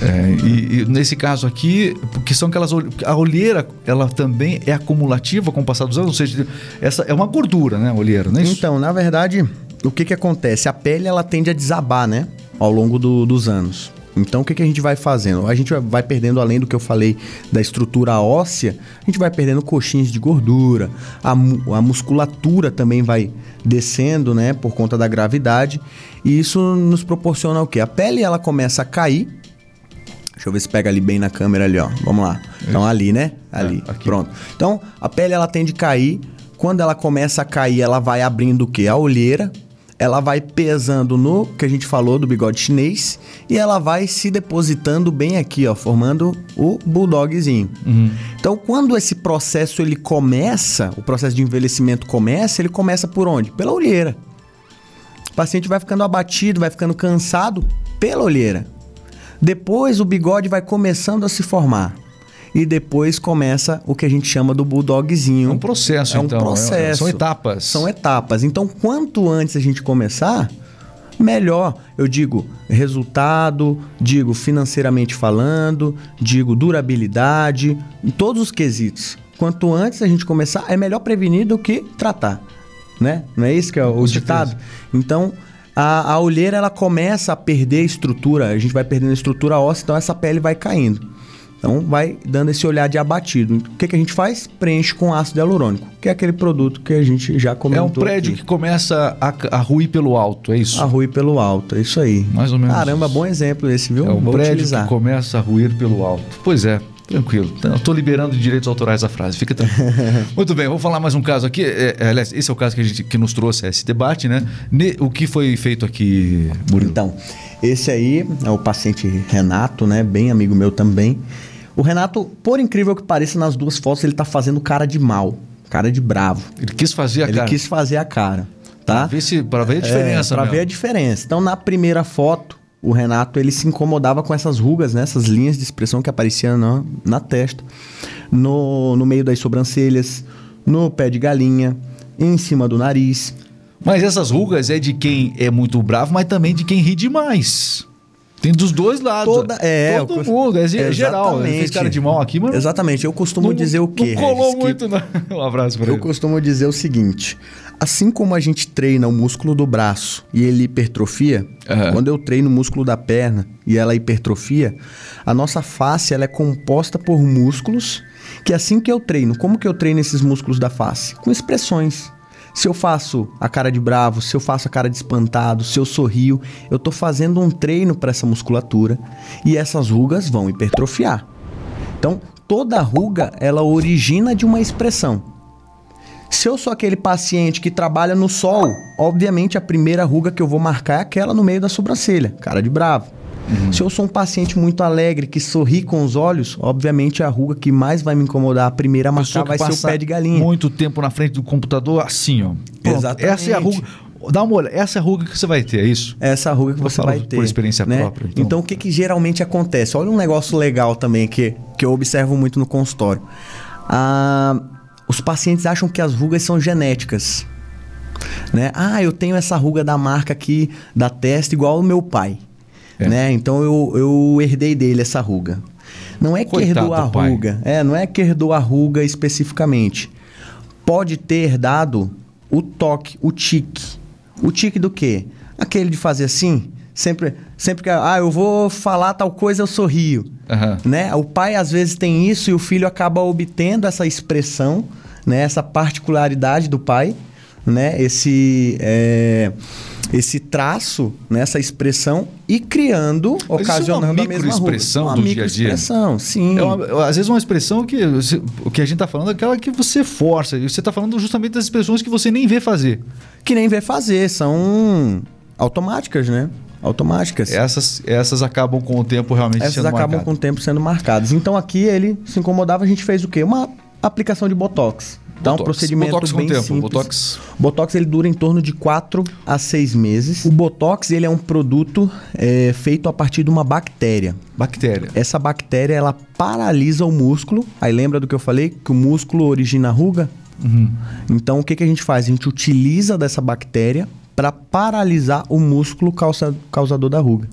É, e, e, nesse caso aqui, porque são aquelas. A olheira, ela também é acumulativa com o passar dos anos, ou seja, essa é uma gordura, né? A olheira, não é isso? Então, na verdade, o que que acontece? A pele, ela tende a desabar, né? Ao longo do, dos anos. Então, o que, que a gente vai fazendo? A gente vai perdendo, além do que eu falei da estrutura óssea, a gente vai perdendo coxins de gordura, a, a musculatura também vai descendo, né, por conta da gravidade, e isso nos proporciona o quê? A pele ela começa a cair. Deixa eu ver se pega ali bem na câmera ali, ó. Vamos lá. Então ali, né? Ali. É, Pronto. Então, a pele ela tende a cair. Quando ela começa a cair, ela vai abrindo o quê? A olheira, ela vai pesando no que a gente falou do bigode chinês e ela vai se depositando bem aqui, ó, formando o bulldogzinho. Uhum. Então, quando esse processo ele começa, o processo de envelhecimento começa, ele começa por onde? Pela olheira. O paciente vai ficando abatido, vai ficando cansado pela olheira. Depois o bigode vai começando a se formar e depois começa o que a gente chama do bulldogzinho. É um processo, é um então. processo. É, são etapas. São etapas. Então, quanto antes a gente começar, melhor. Eu digo resultado, digo financeiramente falando, digo durabilidade, em todos os quesitos. Quanto antes a gente começar, é melhor prevenir do que tratar, né? Não é isso que é o ditado? Então, a, a olheira ela começa a perder estrutura, a gente vai perdendo a estrutura óssea, então essa pele vai caindo. Então vai dando esse olhar de abatido. O que, que a gente faz? Preenche com ácido hialurônico, que é aquele produto que a gente já comentou. É um prédio aqui. que começa a, a ruir pelo alto, é isso? A ruir pelo alto, é isso aí. Mais ou menos. Caramba, bom exemplo esse, viu? É um Vou prédio utilizar. que começa a ruir pelo alto. Pois é. Tranquilo. Então, Eu tô liberando de direitos autorais a frase. Fica tranquilo. Muito bem, vou falar mais um caso aqui. É, é, aliás, esse é o caso que, a gente, que nos trouxe esse debate, né? Ne- o que foi feito aqui, Murilo? Então, esse aí é o paciente Renato, né? Bem amigo meu também. O Renato, por incrível que pareça, nas duas fotos ele tá fazendo cara de mal, cara de bravo. Ele quis fazer a ele cara. quis fazer a cara, Pra tá? ver, se, pra ver a diferença, É, pra mesmo. ver a diferença. Então, na primeira foto, o Renato ele se incomodava com essas rugas, né? Essas linhas de expressão que apareciam na, na testa, no, no meio das sobrancelhas, no pé de galinha, em cima do nariz. Mas essas rugas é de quem é muito bravo, mas também de quem ri demais. Tem dos dois lados. Toda- é, Todo eu mundo, é ge- geral. Fez Exatamente. cara de mal aqui, mas Exatamente. Eu costumo não, dizer o quê? Não colou Regis? Que- muito, não. Um abraço pra Eu ele. costumo dizer o seguinte: assim como a gente treina o músculo do braço e ele hipertrofia, Aham. quando eu treino o músculo da perna e ela hipertrofia, a nossa face ela é composta por músculos que assim que eu treino, como que eu treino esses músculos da face? Com expressões. Se eu faço a cara de bravo, se eu faço a cara de espantado, se eu sorrio, eu tô fazendo um treino para essa musculatura e essas rugas vão hipertrofiar. Então, toda ruga ela origina de uma expressão. Se eu sou aquele paciente que trabalha no sol, obviamente a primeira ruga que eu vou marcar é aquela no meio da sobrancelha, cara de bravo. Se eu sou um paciente muito alegre, que sorri com os olhos, obviamente a ruga que mais vai me incomodar, a primeira a marcar vai ser o pé de galinha. Muito tempo na frente do computador, assim, ó. Pronto, Exatamente. Essa é a ruga. Dá uma olhada. Essa é a ruga que você vai ter, é isso? Essa ruga que você vai por ter. experiência né? própria, então. Então. o que, que geralmente acontece? Olha um negócio legal também que, que eu observo muito no consultório. Ah, os pacientes acham que as rugas são genéticas. Né? Ah, eu tenho essa ruga da marca aqui da testa igual o meu pai. É. Né? Então eu, eu herdei dele essa ruga. Não é que Coitado herdou a ruga. É, não é que herdou a ruga especificamente. Pode ter herdado o toque, o tique. O tique do quê? Aquele de fazer assim, sempre, sempre que ah, eu vou falar tal coisa, eu sorrio. Aham. Né? O pai às vezes tem isso e o filho acaba obtendo essa expressão, né? essa particularidade do pai, né? esse, é, esse traço, né? essa exprão e criando, Mas é uma ocasionando a mesma ruga. Uma do dia a dia. microexpressão, sim. É uma- às vezes uma expressão que o que a gente tá falando é aquela que você força. E você tá falando justamente das expressões que você nem vê fazer. Que nem vê fazer, são automáticas, né? Automáticas. Essas, essas acabam com o tempo realmente Essas sendo acabam marcadas. com o tempo sendo marcadas. Então aqui ele se incomodava, a gente fez o quê? Uma aplicação de botox. Tá um Botox. procedimento Botox bem tempo. simples. Botox- Botox ele dura em torno de 4 a 6 meses. O botox ele é um produto é, feito a partir de uma bactéria. Bactéria. Essa bactéria ela paralisa o músculo. Aí lembra do que eu falei que o músculo origina a ruga? Uhum. Então o que, que a gente faz? A gente utiliza dessa bactéria para paralisar o músculo causa- causador da ruga.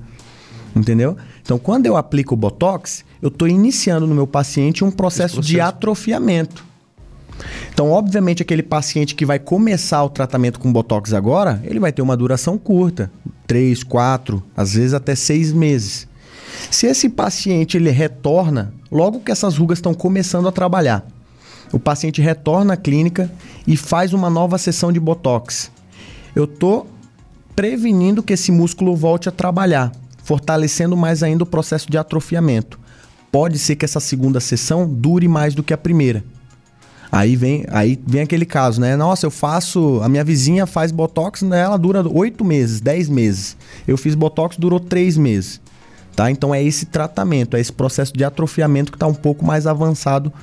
Entendeu? Então quando eu aplico o botox, eu estou iniciando no meu paciente um processo, de processo. atrofiamento. Então, obviamente, aquele paciente que vai começar o tratamento com botox agora, ele vai ter uma duração curta, 3, 4, às vezes até 6 meses. Se esse paciente ele retorna, logo que essas rugas estão começando a trabalhar, o paciente retorna à clínica e faz uma nova sessão de botox. Eu estou prevenindo que esse músculo volte a trabalhar, fortalecendo mais ainda o processo de atrofiamento. Pode ser que essa segunda sessão dure mais do que a primeira. Aí vem, aí vem aquele caso, né? Nossa, eu faço. A minha vizinha faz botox, né? ela dura 8 meses, 10 meses. Eu fiz botox, durou 3 meses. Tá? Então é esse tratamento, é esse processo de atrofiamento que está um pouco mais avançado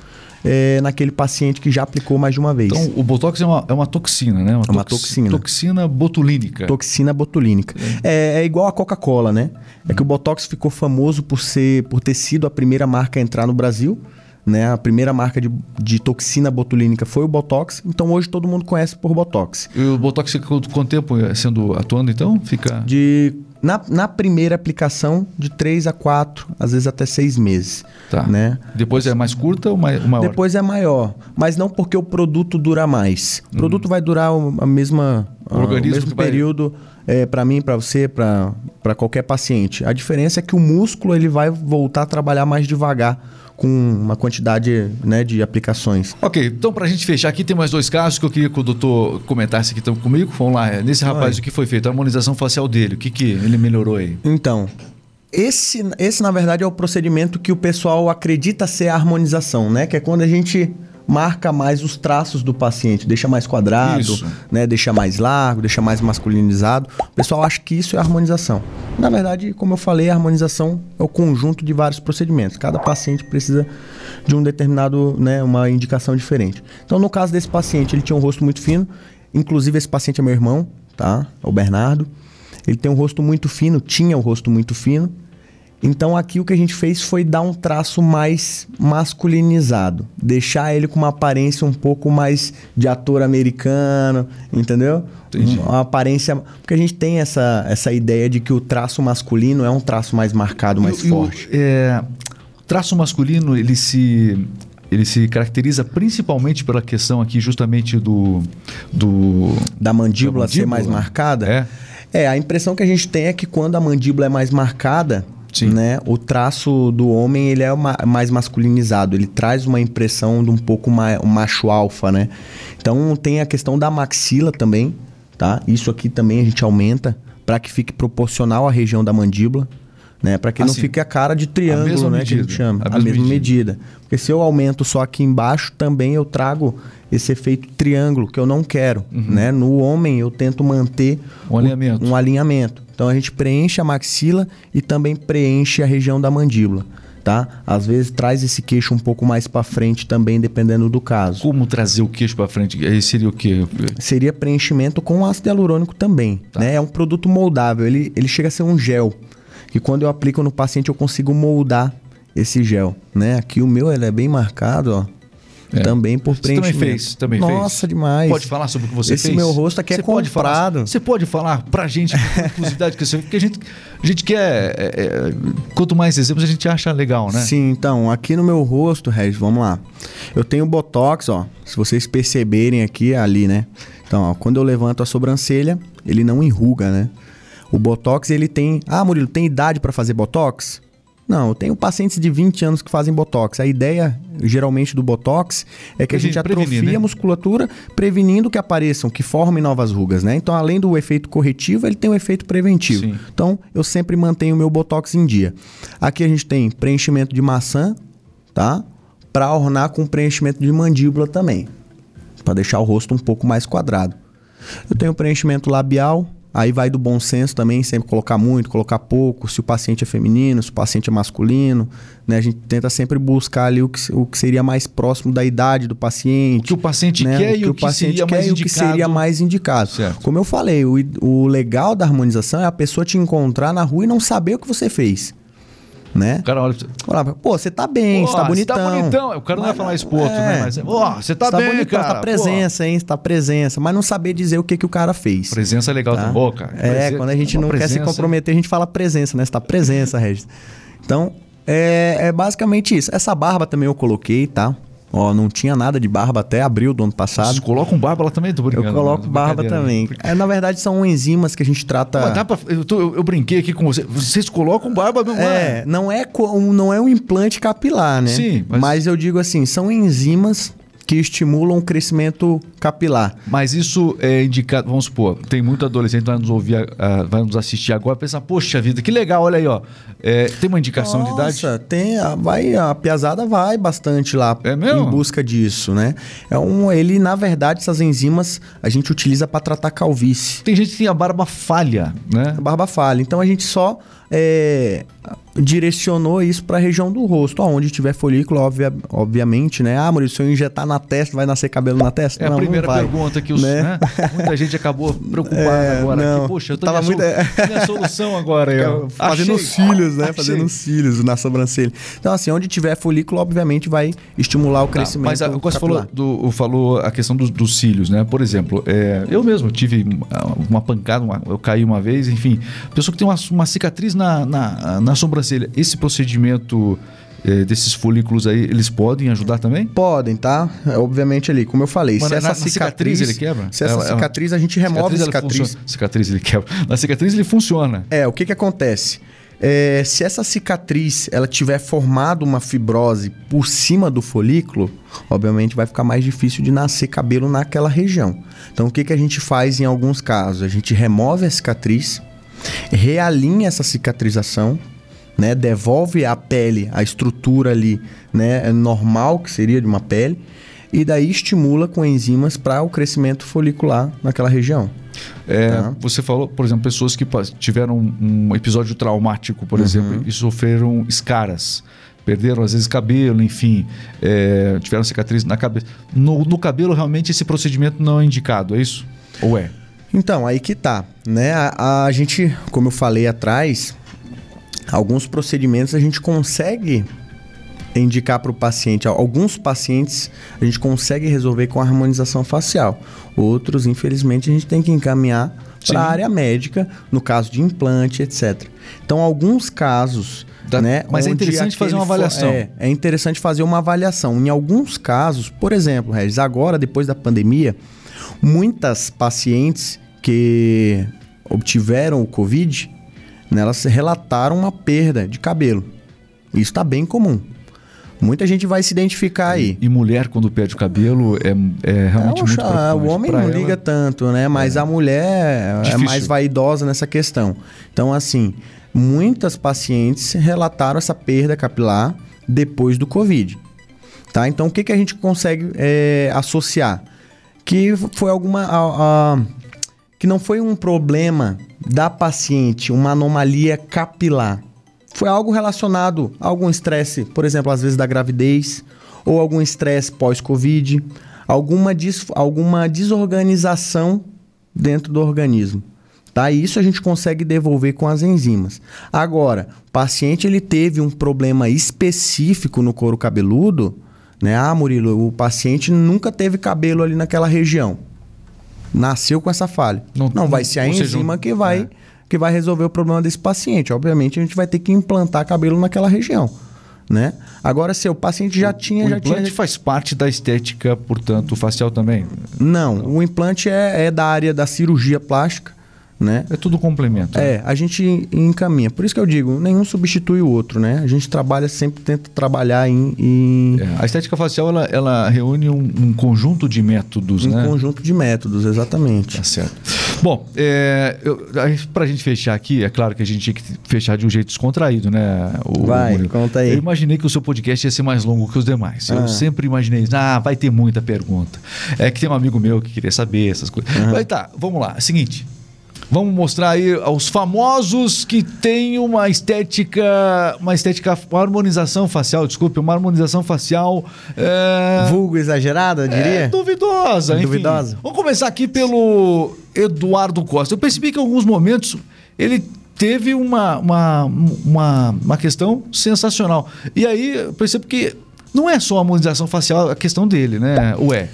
é, naquele paciente que já aplicou mais de uma vez. Então, o Botox é uma, é uma toxina, né? É uma toxi- toxina. Toxina botulínica. Toxina botulínica. É, é igual a Coca-Cola, né? É que o Botox ficou famoso por, ser, por ter sido a primeira marca a entrar no Brasil. Né? A primeira marca de, de toxina botulínica foi o Botox. Então hoje todo mundo conhece por Botox. E o Botox fica quanto tempo sendo atuando, então? Fica. De, na, na primeira aplicação, de 3 a 4, às vezes até 6 meses. Tá. Né? Depois é mais curta ou mai- maior? Depois é maior, mas não porque o produto dura mais. O produto vai durar o- a mesma, O organismo o mesmo que vai- período é, para mim, para você, para qualquer paciente. A diferença é que o músculo ele vai voltar a trabalhar mais devagar com uma quantidade né, de aplicações. Ok, então para a gente fechar aqui, tem mais dois casos que eu queria que o doutor comentasse aqui então, comigo. Vamos lá, nesse rapaz, Oi. o que foi feito? A harmonização facial dele, o que, que ele melhorou aí? Então, esse, esse na verdade é o procedimento que o pessoal acredita ser a harmonização, né? Que é quando a gente marca mais os traços do paciente, deixa mais quadrado, isso. né, deixa mais largo, deixa mais masculinizado. O pessoal acha que isso é harmonização. Na verdade, como eu falei, a harmonização é o conjunto de vários procedimentos. Cada paciente precisa de um determinado, né, uma indicação diferente. Então, no caso desse paciente, ele tinha um rosto muito fino. Inclusive, esse paciente é meu irmão, tá? É o Bernardo. Ele tem um rosto muito fino, tinha um rosto muito fino. Então aqui o que a gente fez foi dar um traço mais masculinizado, deixar ele com uma aparência um pouco mais de ator americano, entendeu? Entendi. Uma aparência, porque a gente tem essa, essa ideia de que o traço masculino é um traço mais marcado, mais e, forte. E o, é, traço masculino ele se ele se caracteriza principalmente pela questão aqui justamente do, do da mandíbula, da mandíbula ser mais marcada. É. É, a impressão que a gente tem é que quando a mandíbula é mais marcada, Sim. Né? O traço do homem ele é uma, mais masculinizado, ele traz uma impressão de um pouco mais um macho alfa, né? Então tem a questão da maxila também, tá? Isso aqui também a gente aumenta para que fique proporcional à região da mandíbula, né? Para que assim, não fique a cara de triângulo, né? Medida, que a gente chama, a, a mesma, medida. medida. Porque se eu aumento só aqui embaixo, também eu trago esse efeito triângulo que eu não quero, uhum. né? No homem eu tento manter um alinhamento. um alinhamento. Então a gente preenche a maxila e também preenche a região da mandíbula. Tá? Às vezes traz esse queixo um pouco mais para frente também, dependendo do caso. Como trazer o queixo para frente? Aí seria o quê? Seria preenchimento com ácido hialurônico também. Tá. Né? É um produto moldável, ele, ele chega a ser um gel. Que quando eu aplico no paciente eu consigo moldar esse gel. Né? Aqui o meu ele é bem marcado, ó. É. Também por preenchimento. Você também fez, também Nossa, fez. demais. Pode falar sobre o que você Esse fez? Esse meu rosto aqui é você é comprado. Pode falar, você pode falar pra gente a curiosidade que você porque a gente, a gente quer... É, é, quanto mais exemplos a gente acha legal, né? Sim, então, aqui no meu rosto, Regis, vamos lá. Eu tenho Botox, ó. Se vocês perceberem aqui, ali, né? Então, ó, quando eu levanto a sobrancelha, ele não enruga, né? O Botox, ele tem... Ah, Murilo, tem idade para fazer Botox? Não, eu tenho pacientes de 20 anos que fazem botox. A ideia, geralmente, do botox é que a gente atrofia né? a musculatura, prevenindo que apareçam, que formem novas rugas, né? Então, além do efeito corretivo, ele tem um efeito preventivo. Sim. Então, eu sempre mantenho o meu botox em dia. Aqui a gente tem preenchimento de maçã, tá? Para ornar com preenchimento de mandíbula também, para deixar o rosto um pouco mais quadrado. Eu tenho preenchimento labial, Aí vai do bom senso também, sempre colocar muito, colocar pouco, se o paciente é feminino, se o paciente é masculino. Né? A gente tenta sempre buscar ali o que, o que seria mais próximo da idade do paciente. O que o paciente né? quer o que e o que, paciente seria quer mais e o que seria mais indicado. Certo. Como eu falei, o, o legal da harmonização é a pessoa te encontrar na rua e não saber o que você fez né? O cara olha pra você. Pô, você tá bem, você tá bonitão. Você tá bonitão. O cara não vai falar isso pro outro, né? é. né? Mas, ó, você tá, tá bem, bonitão, cara. Tá presença, pô. hein? Você tá presença. Mas não saber dizer o que, que o cara fez. Presença é legal tá? também, cara. É, quando a gente não presença. quer se comprometer, a gente fala presença, né? Você tá presença, Regis. Então, é, é basicamente isso. Essa barba também eu coloquei, tá? Ó, não tinha nada de barba até abril do ano passado. Vocês colocam barba lá também? Tô brincando. Eu coloco barba também. É, na verdade, são enzimas que a gente trata. Mas dá pra, eu, tô, eu, brinquei aqui com você. Vocês colocam barba mesmo? É, não é, não é um implante capilar, né? Sim. Mas... mas eu digo assim, são enzimas que estimulam o crescimento capilar. Mas isso é indicado, vamos supor, tem muito adolescente que vai nos ouvir, uh, vai nos assistir agora e pensar, poxa vida, que legal, olha aí, ó. É, tem uma indicação Nossa, de idade? Tem, vai, a piazada vai bastante lá é em busca disso, né? É um, ele, na verdade, essas enzimas a gente utiliza para tratar calvície. Tem gente que tem a barba falha, né? A barba falha. Então a gente só é, direcionou isso para a região do rosto, onde tiver folículo, obvia, obviamente, né? Ah, Maurício, se eu injetar na testa, vai nascer cabelo na testa? É não, a primeira pergunta que os, né? Né? muita gente acabou preocupada é, agora. Não, aqui, Poxa, eu tô Tava muito... minha solução agora. Eu fazendo os cílios, né? Achei. Fazendo os cílios na sobrancelha. Então, assim, onde tiver folículo, obviamente, vai estimular o tá, crescimento. Tá, mas a, você falou, do, falou a questão dos, dos cílios, né? Por exemplo, é, eu mesmo tive uma pancada, uma, eu caí uma vez, enfim. Pessoa que tem uma, uma cicatriz na, na, na sobrancelha. Esse procedimento eh, desses folículos aí, eles podem ajudar também? Podem, tá? É, obviamente ali, como eu falei, Mas se na- essa na cicatriz cicatriz, ele quebra? Se essa Ela- cicatriz a gente remove a ela cicatriz. funciona- cicatriz ele quebra. Na cicatriz ele funciona. É, o que que acontece? É, se essa cicatriz ela tiver formado uma fibrose por cima do folículo, obviamente vai ficar mais difícil de nascer cabelo naquela região. Então o que que a gente faz em alguns casos? A gente remove a cicatriz, realinha essa cicatrização, né, devolve à pele a estrutura ali, né, normal que seria de uma pele, e daí estimula com enzimas para o crescimento folicular naquela região. É, Tá. Você falou, por exemplo, pessoas que tiveram um episódio traumático, por exemplo, e sofreram escaras. Perderam, às vezes, cabelo, enfim, é, tiveram cicatriz na cabeça. No, no cabelo, realmente, esse procedimento não é indicado, é isso? Ou é? Então, aí que tá, né? A, a gente, como eu falei atrás, alguns procedimentos a gente consegue indicar para o paciente. Alguns pacientes a gente consegue resolver com a harmonização facial. Outros, infelizmente, a gente tem que encaminhar para a área médica, no caso de implante, etc. Então, alguns casos. Dá- né, mas é interessante fazer uma avaliação. É, é interessante fazer uma avaliação. Em alguns casos, por exemplo, Regis, agora, depois da pandemia, muitas pacientes que obtiveram o Covid, né, elas relataram uma perda de cabelo. Isso está bem comum. Muita gente vai se identificar aí. E mulher, quando perde o cabelo, é, é realmente É, o muito preocupante. O homem Pra não ela- liga tanto, né? Mas a mulher é Difícil. mais vaidosa nessa questão. Então, assim, muitas pacientes relataram essa perda capilar depois do Covid. Tá? Então, o que, que a gente consegue é, associar? Que foi alguma. a- a- que não foi um problema da paciente, uma anomalia capilar. Foi algo relacionado a algum estresse, por exemplo, às vezes da gravidez, ou algum estresse pós-Covid, alguma, alguma desorganização dentro do organismo. Tá? E isso a gente consegue devolver com as enzimas. Agora, o paciente ele teve um problema específico no couro cabeludo, né? Ah, Murilo, o paciente nunca teve cabelo ali naquela região. Nasceu com essa falha. Não- Não, vai ser a ou seja, enzima que vai é. que vai resolver o problema desse paciente. Obviamente, a gente vai ter que implantar cabelo naquela região, né? Agora, se o paciente já tinha, o já implante tinha... faz parte da estética, portanto, facial também. Não, o implante é, é da área da cirurgia plástica, né? É tudo complemento. né? É, a gente encaminha. Por isso que eu digo, nenhum substitui o outro, né? A gente trabalha, sempre tenta trabalhar em, em É, A estética facial ela, ela reúne um, um conjunto de métodos, um né? conjunto de métodos, exatamente. Tá certo. Bom, é, eu, pra gente fechar aqui, é claro que a gente tinha que fechar de um jeito descontraído, né? O, Vai, Murilo? conta aí. Eu imaginei que o seu podcast ia ser mais longo que os demais. Eu Ah. sempre imaginei isso. Ah, vai ter muita pergunta. É que tem um amigo meu que queria saber essas coisas. Mas tá, vamos lá. Seguinte. Vamos mostrar aí aos famosos que tem uma estética, uma estética, uma harmonização facial, desculpe, uma harmonização facial é, Vulgo exagerado, eu diria? é, duvidosa, enfim. Duvidosa. Vamos começar aqui pelo Eduardo Costa. Eu percebi que em alguns momentos ele teve uma, uma, uma, uma questão sensacional. E aí eu percebo que não é só a harmonização facial a questão dele, né? Ué.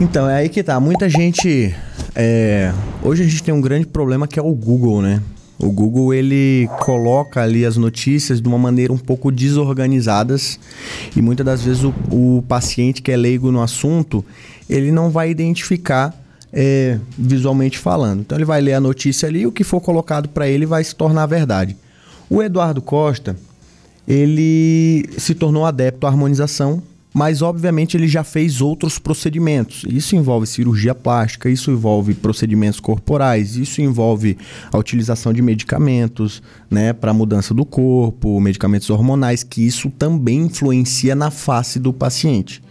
Então, é aí que tá. Muita gente. É, Hoje a gente tem um grande problema que é o Google, né? O Google ele coloca ali as notícias de uma maneira um pouco desorganizadas e muitas das vezes o, o paciente que é leigo no assunto ele não vai identificar é, visualmente falando. Então ele vai ler a notícia ali e o que for colocado para ele vai se tornar verdade. O Eduardo Costa ele se tornou adepto à harmonização, mas obviamente ele já fez outros procedimentos. Isso envolve cirurgia plástica, isso envolve procedimentos corporais, isso envolve a utilização de medicamentos, né, para mudança do corpo, medicamentos hormonais, que isso também influencia na face do paciente,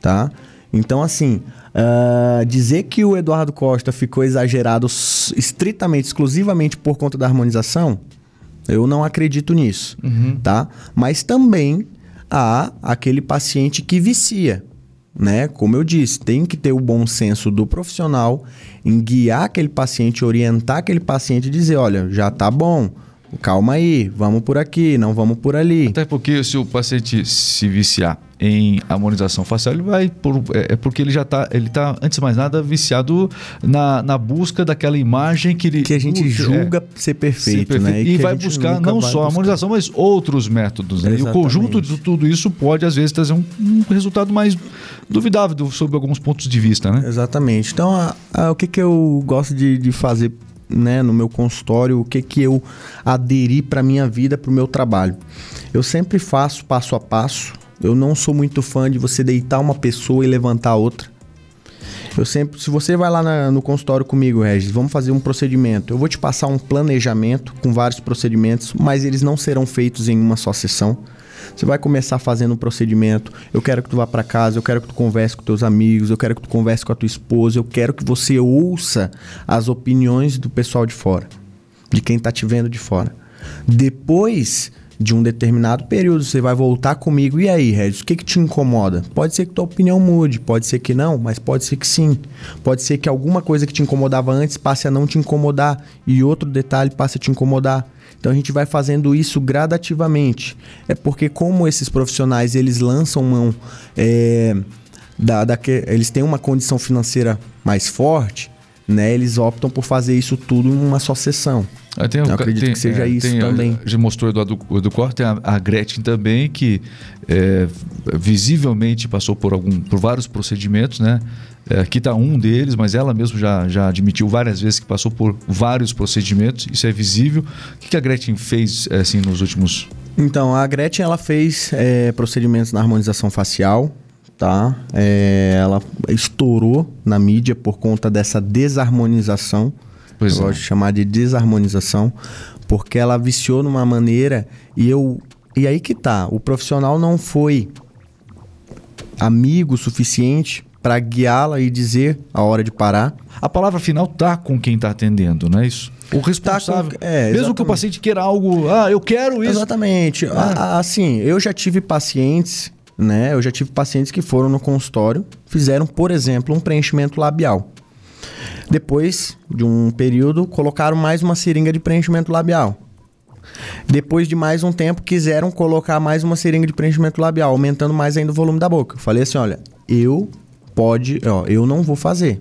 tá? Então, assim, ah, dizer que o Eduardo Costa ficou exagerado estritamente, exclusivamente por conta da harmonização, eu não acredito nisso, tá? Mas também há aquele paciente que vicia, né? Como eu disse, tem que ter o bom senso do profissional em guiar aquele paciente, orientar aquele paciente e dizer, olha, já tá bom, calma aí, vamos por aqui, não vamos por ali. Até porque se o paciente se viciar em harmonização facial, ele vai por, é, é porque ele já está, ele tá, antes de mais nada, viciado na, na busca daquela imagem que ele que a gente julga é, ser, perfeito, ser, perfeito, né? E, e vai buscar não só a harmonização, mas outros métodos. Né? E o conjunto de tudo isso pode às vezes trazer um, um, resultado mais duvidável sobre alguns pontos de vista, né? Exatamente. Então, a, a, o que, que eu gosto de, de fazer né, no meu consultório, o que que eu aderi para minha vida, para o meu trabalho. Eu sempre faço passo a passo. Eu não sou muito fã de você deitar uma pessoa e levantar outra. Eu sempre, se você vai lá na, no consultório comigo, Regis, vamos fazer um procedimento. Eu vou te passar um planejamento com vários procedimentos, mas eles não serão feitos em uma só sessão. Você vai começar fazendo um procedimento. Eu quero que tu vá para casa, eu quero que tu converse com teus amigos, eu quero que tu converse com a tua esposa, eu quero que você ouça as opiniões do pessoal de fora, de quem tá te vendo de fora. Depois de um determinado período, você vai voltar comigo. E aí, Regis, o que, que te incomoda? Pode ser que tua opinião mude, pode ser que não, mas pode ser que sim. Pode ser que alguma coisa que te incomodava antes passe a não te incomodar e outro detalhe passe a te incomodar. Então a gente vai fazendo isso gradativamente. É porque como esses profissionais eles lançam mão é, da, da que, eles têm uma condição financeira mais forte, né? Eles optam por fazer isso tudo em uma só sessão. Ah, tem, Eu acredito tem, que seja é, isso tem, também. Já mostrou o Eduardo, Eduardo tem a, a, Gretchen também, que é, visivelmente passou por, algum, por vários procedimentos, né? É, aqui está um deles, mas ela mesmo já, já admitiu várias vezes que passou por vários procedimentos, isso é visível. O que, que a Gretchen fez é, assim nos últimos. Então, a Gretchen ela fez é, procedimentos na harmonização facial, tá? É, ela estourou na mídia por conta dessa desarmonização. Pois eu é. gosto de chamar de desarmonização, porque ela viciou numa maneira e eu. E aí que tá, o profissional não foi amigo suficiente para guiá-la e dizer a hora de parar. A palavra final tá com quem está atendendo, não é isso? O responsável. Tá com, é, mesmo que o paciente queira algo, ah, eu quero isso. Exatamente. Ah. Assim, eu já tive pacientes, né? Eu já tive pacientes que foram no consultório, fizeram, por exemplo, um preenchimento labial. Depois de um período, colocaram mais uma seringa de preenchimento labial. Depois de mais um tempo, quiseram colocar mais uma seringa de preenchimento labial, aumentando mais ainda o volume da boca. Eu falei assim: olha, eu pode, ó, eu não vou fazer.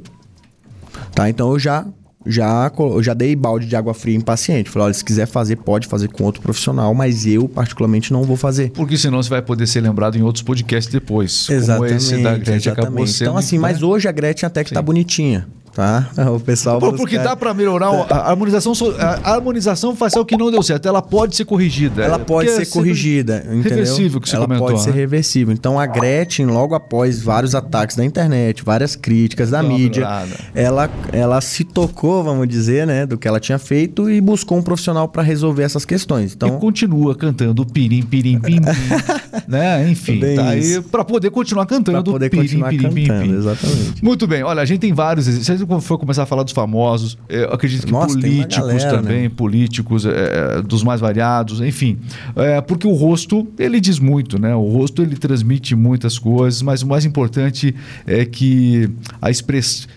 Tá? Então eu já já eu já dei balde de água fria em paciente. Falei, olha, se quiser fazer, pode fazer com outro profissional, mas eu particularmente não vou fazer. Porque senão você vai poder ser lembrado em outros podcasts depois. Exatamente. Como esse da Gretchen exatamente. acabou sendo. Então assim, mas hoje a Gretchen até que tá Sim. tá bonitinha tá? O pessoal. Pô, porque dá para melhorar a harmonização, a harmonização facial que não deu certo. Ela pode ser corrigida. Ela pode ser corrigida, entendeu? Reversível que você ela comentou. pode né? ser reversível. Então a Gretchen, logo após vários ataques da internet, várias críticas da mídia, ela, ela se tocou, vamos dizer, né, do que ela tinha feito e buscou um profissional para resolver essas questões. Então e continua cantando pirim pirim pim, pim né? Enfim, Bem tá aí para poder continuar cantando pra poder pirim, continuar pirim, cantando, pim, pim. exatamente. Muito bem. Olha, a gente tem vários, vocês for começar a falar dos famosos, é, eu acredito que Nossa, políticos galera, também, né? políticos, é, dos mais variados, enfim. É, porque o rosto, ele diz muito, né? O rosto, ele transmite muitas coisas, mas o mais importante é que a express...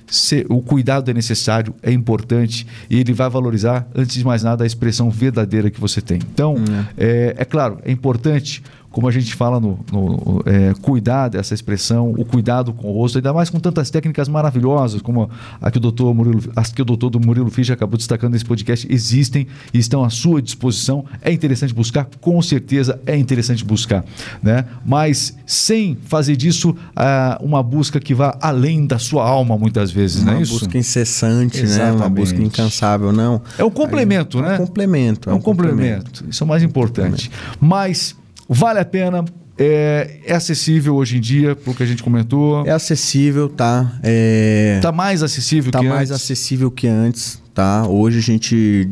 o cuidado é necessário, é importante e ele vai valorizar, antes de mais nada, a expressão verdadeira que você tem. Então, hum. é, é claro, é importante como a gente fala no, no é, cuidar dessa expressão, o cuidado com o rosto, ainda mais com tantas técnicas maravilhosas como a que o doutor Murilo, as que o doutor do Murilo Fischer acabou destacando nesse podcast, existem e estão à sua disposição. É interessante buscar, com certeza é interessante buscar, né? Mas sem fazer disso uh, uma busca que vá além da sua alma, muitas vezes, uma não é isso? Uma busca incessante, Exatamente. né? Uma busca incansável, não. É um complemento, Aí, né? É um complemento. É um, é um complemento. complemento. Isso é o mais importante. Mas Vale a pena. É, é, acessível hoje em dia, pelo que a gente comentou. É acessível, tá? É... Tá mais acessível tá que mais antes. acessível que antes, tá? Hoje a gente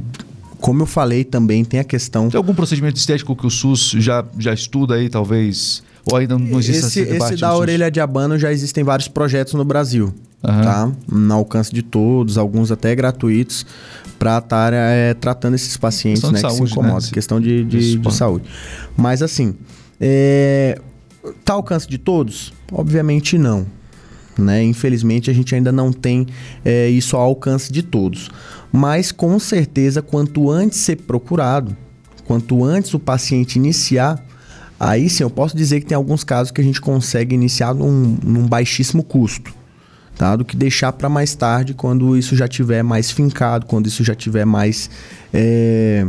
como eu falei também, tem a questão. Tem algum procedimento estético que o SUS já, já estuda aí, talvez? Ou ainda não existe esse, esse da orelha de abano já existem vários projetos no Brasil, uhum. tá? No alcance de todos, alguns até gratuitos, para estar é, tratando esses pacientes né, saúde, que se incomodam. Né? Questão de, de, de saúde. Mas assim, é, tá ao alcance de todos? Obviamente não. Né? Infelizmente a gente ainda não tem é, isso ao alcance de todos. Mas com certeza, quanto antes ser procurado, quanto antes o paciente iniciar Aí sim, eu posso dizer que tem alguns casos que a gente consegue iniciar num, num baixíssimo custo. Tá? Do que deixar para mais tarde, quando isso já tiver mais fincado, quando isso já tiver mais. É,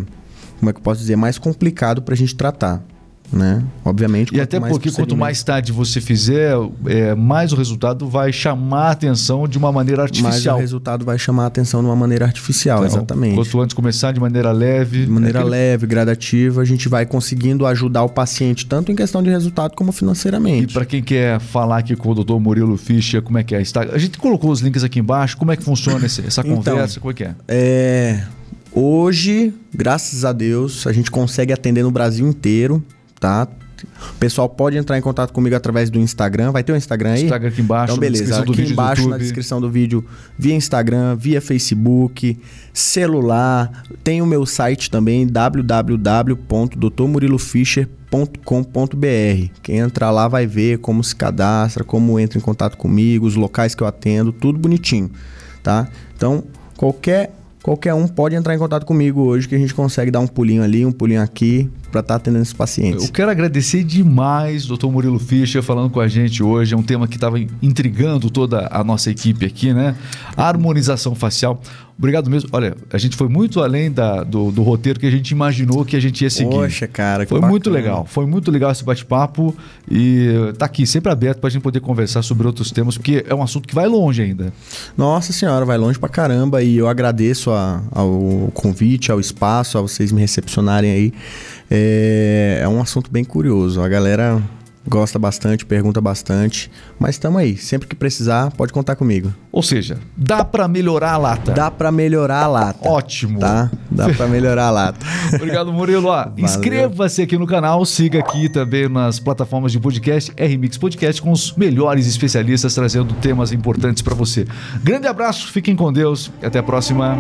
como é que eu posso dizer? Mais complicado para a gente tratar né? Obviamente. E até porque quanto mais tarde você fizer, é, mais o resultado vai chamar a atenção de uma maneira artificial. Mais o resultado vai chamar a atenção de uma maneira artificial, então, exatamente. Quanto antes começar de maneira leve. De maneira é aquele... leve, gradativa, a gente vai conseguindo ajudar o paciente, tanto em questão de resultado como financeiramente. E para quem quer falar aqui com o doutor Murilo Fischer, como é que é? A gente colocou os links aqui embaixo, como é que funciona essa então, conversa? Então, como é que é? É. Hoje, graças a Deus, a gente consegue atender no Brasil inteiro tá? O pessoal pode entrar em contato comigo através do Instagram. Vai ter o um Instagram aí? Instagram aqui embaixo. Então, beleza. Aqui embaixo na descrição do vídeo, via Instagram, via Facebook, celular. Tem o meu site também, www.doutormurilofischer.com.br. Quem entrar lá vai ver como se cadastra, como entra em contato comigo, os locais que eu atendo, tudo bonitinho, tá? Então, qualquer qualquer um pode entrar em contato comigo hoje que a gente consegue dar um pulinho ali, um pulinho aqui para estar tá atendendo esses pacientes. Eu quero agradecer demais, doutor Murilo Fischer, falando com a gente hoje. É um tema que estava intrigando toda a nossa equipe aqui, né? A harmonização facial. Obrigado mesmo. Olha, a gente foi muito além da, do, do, roteiro que a gente imaginou que a gente ia seguir. Poxa, cara, que Foi bacana. muito legal. Foi muito legal esse bate-papo e tá aqui sempre aberto para a gente poder conversar sobre outros temas, porque é um assunto que vai longe ainda. Nossa senhora, vai longe pra caramba e eu agradeço a, ao convite, ao espaço, a vocês me recepcionarem aí. É, é um assunto bem curioso. A galera gosta bastante, pergunta bastante, mas estamos aí. Sempre que precisar, pode contar comigo. Ou seja, dá para melhorar a lata. Dá para melhorar a lata. Ótimo. Tá? Dá para melhorar a lata. Obrigado, Murilo. Inscreva-se aqui no canal, siga aqui também nas plataformas de podcast, RMix Podcast, com os melhores especialistas trazendo temas importantes para você. Grande abraço, fiquem com Deus e até a próxima.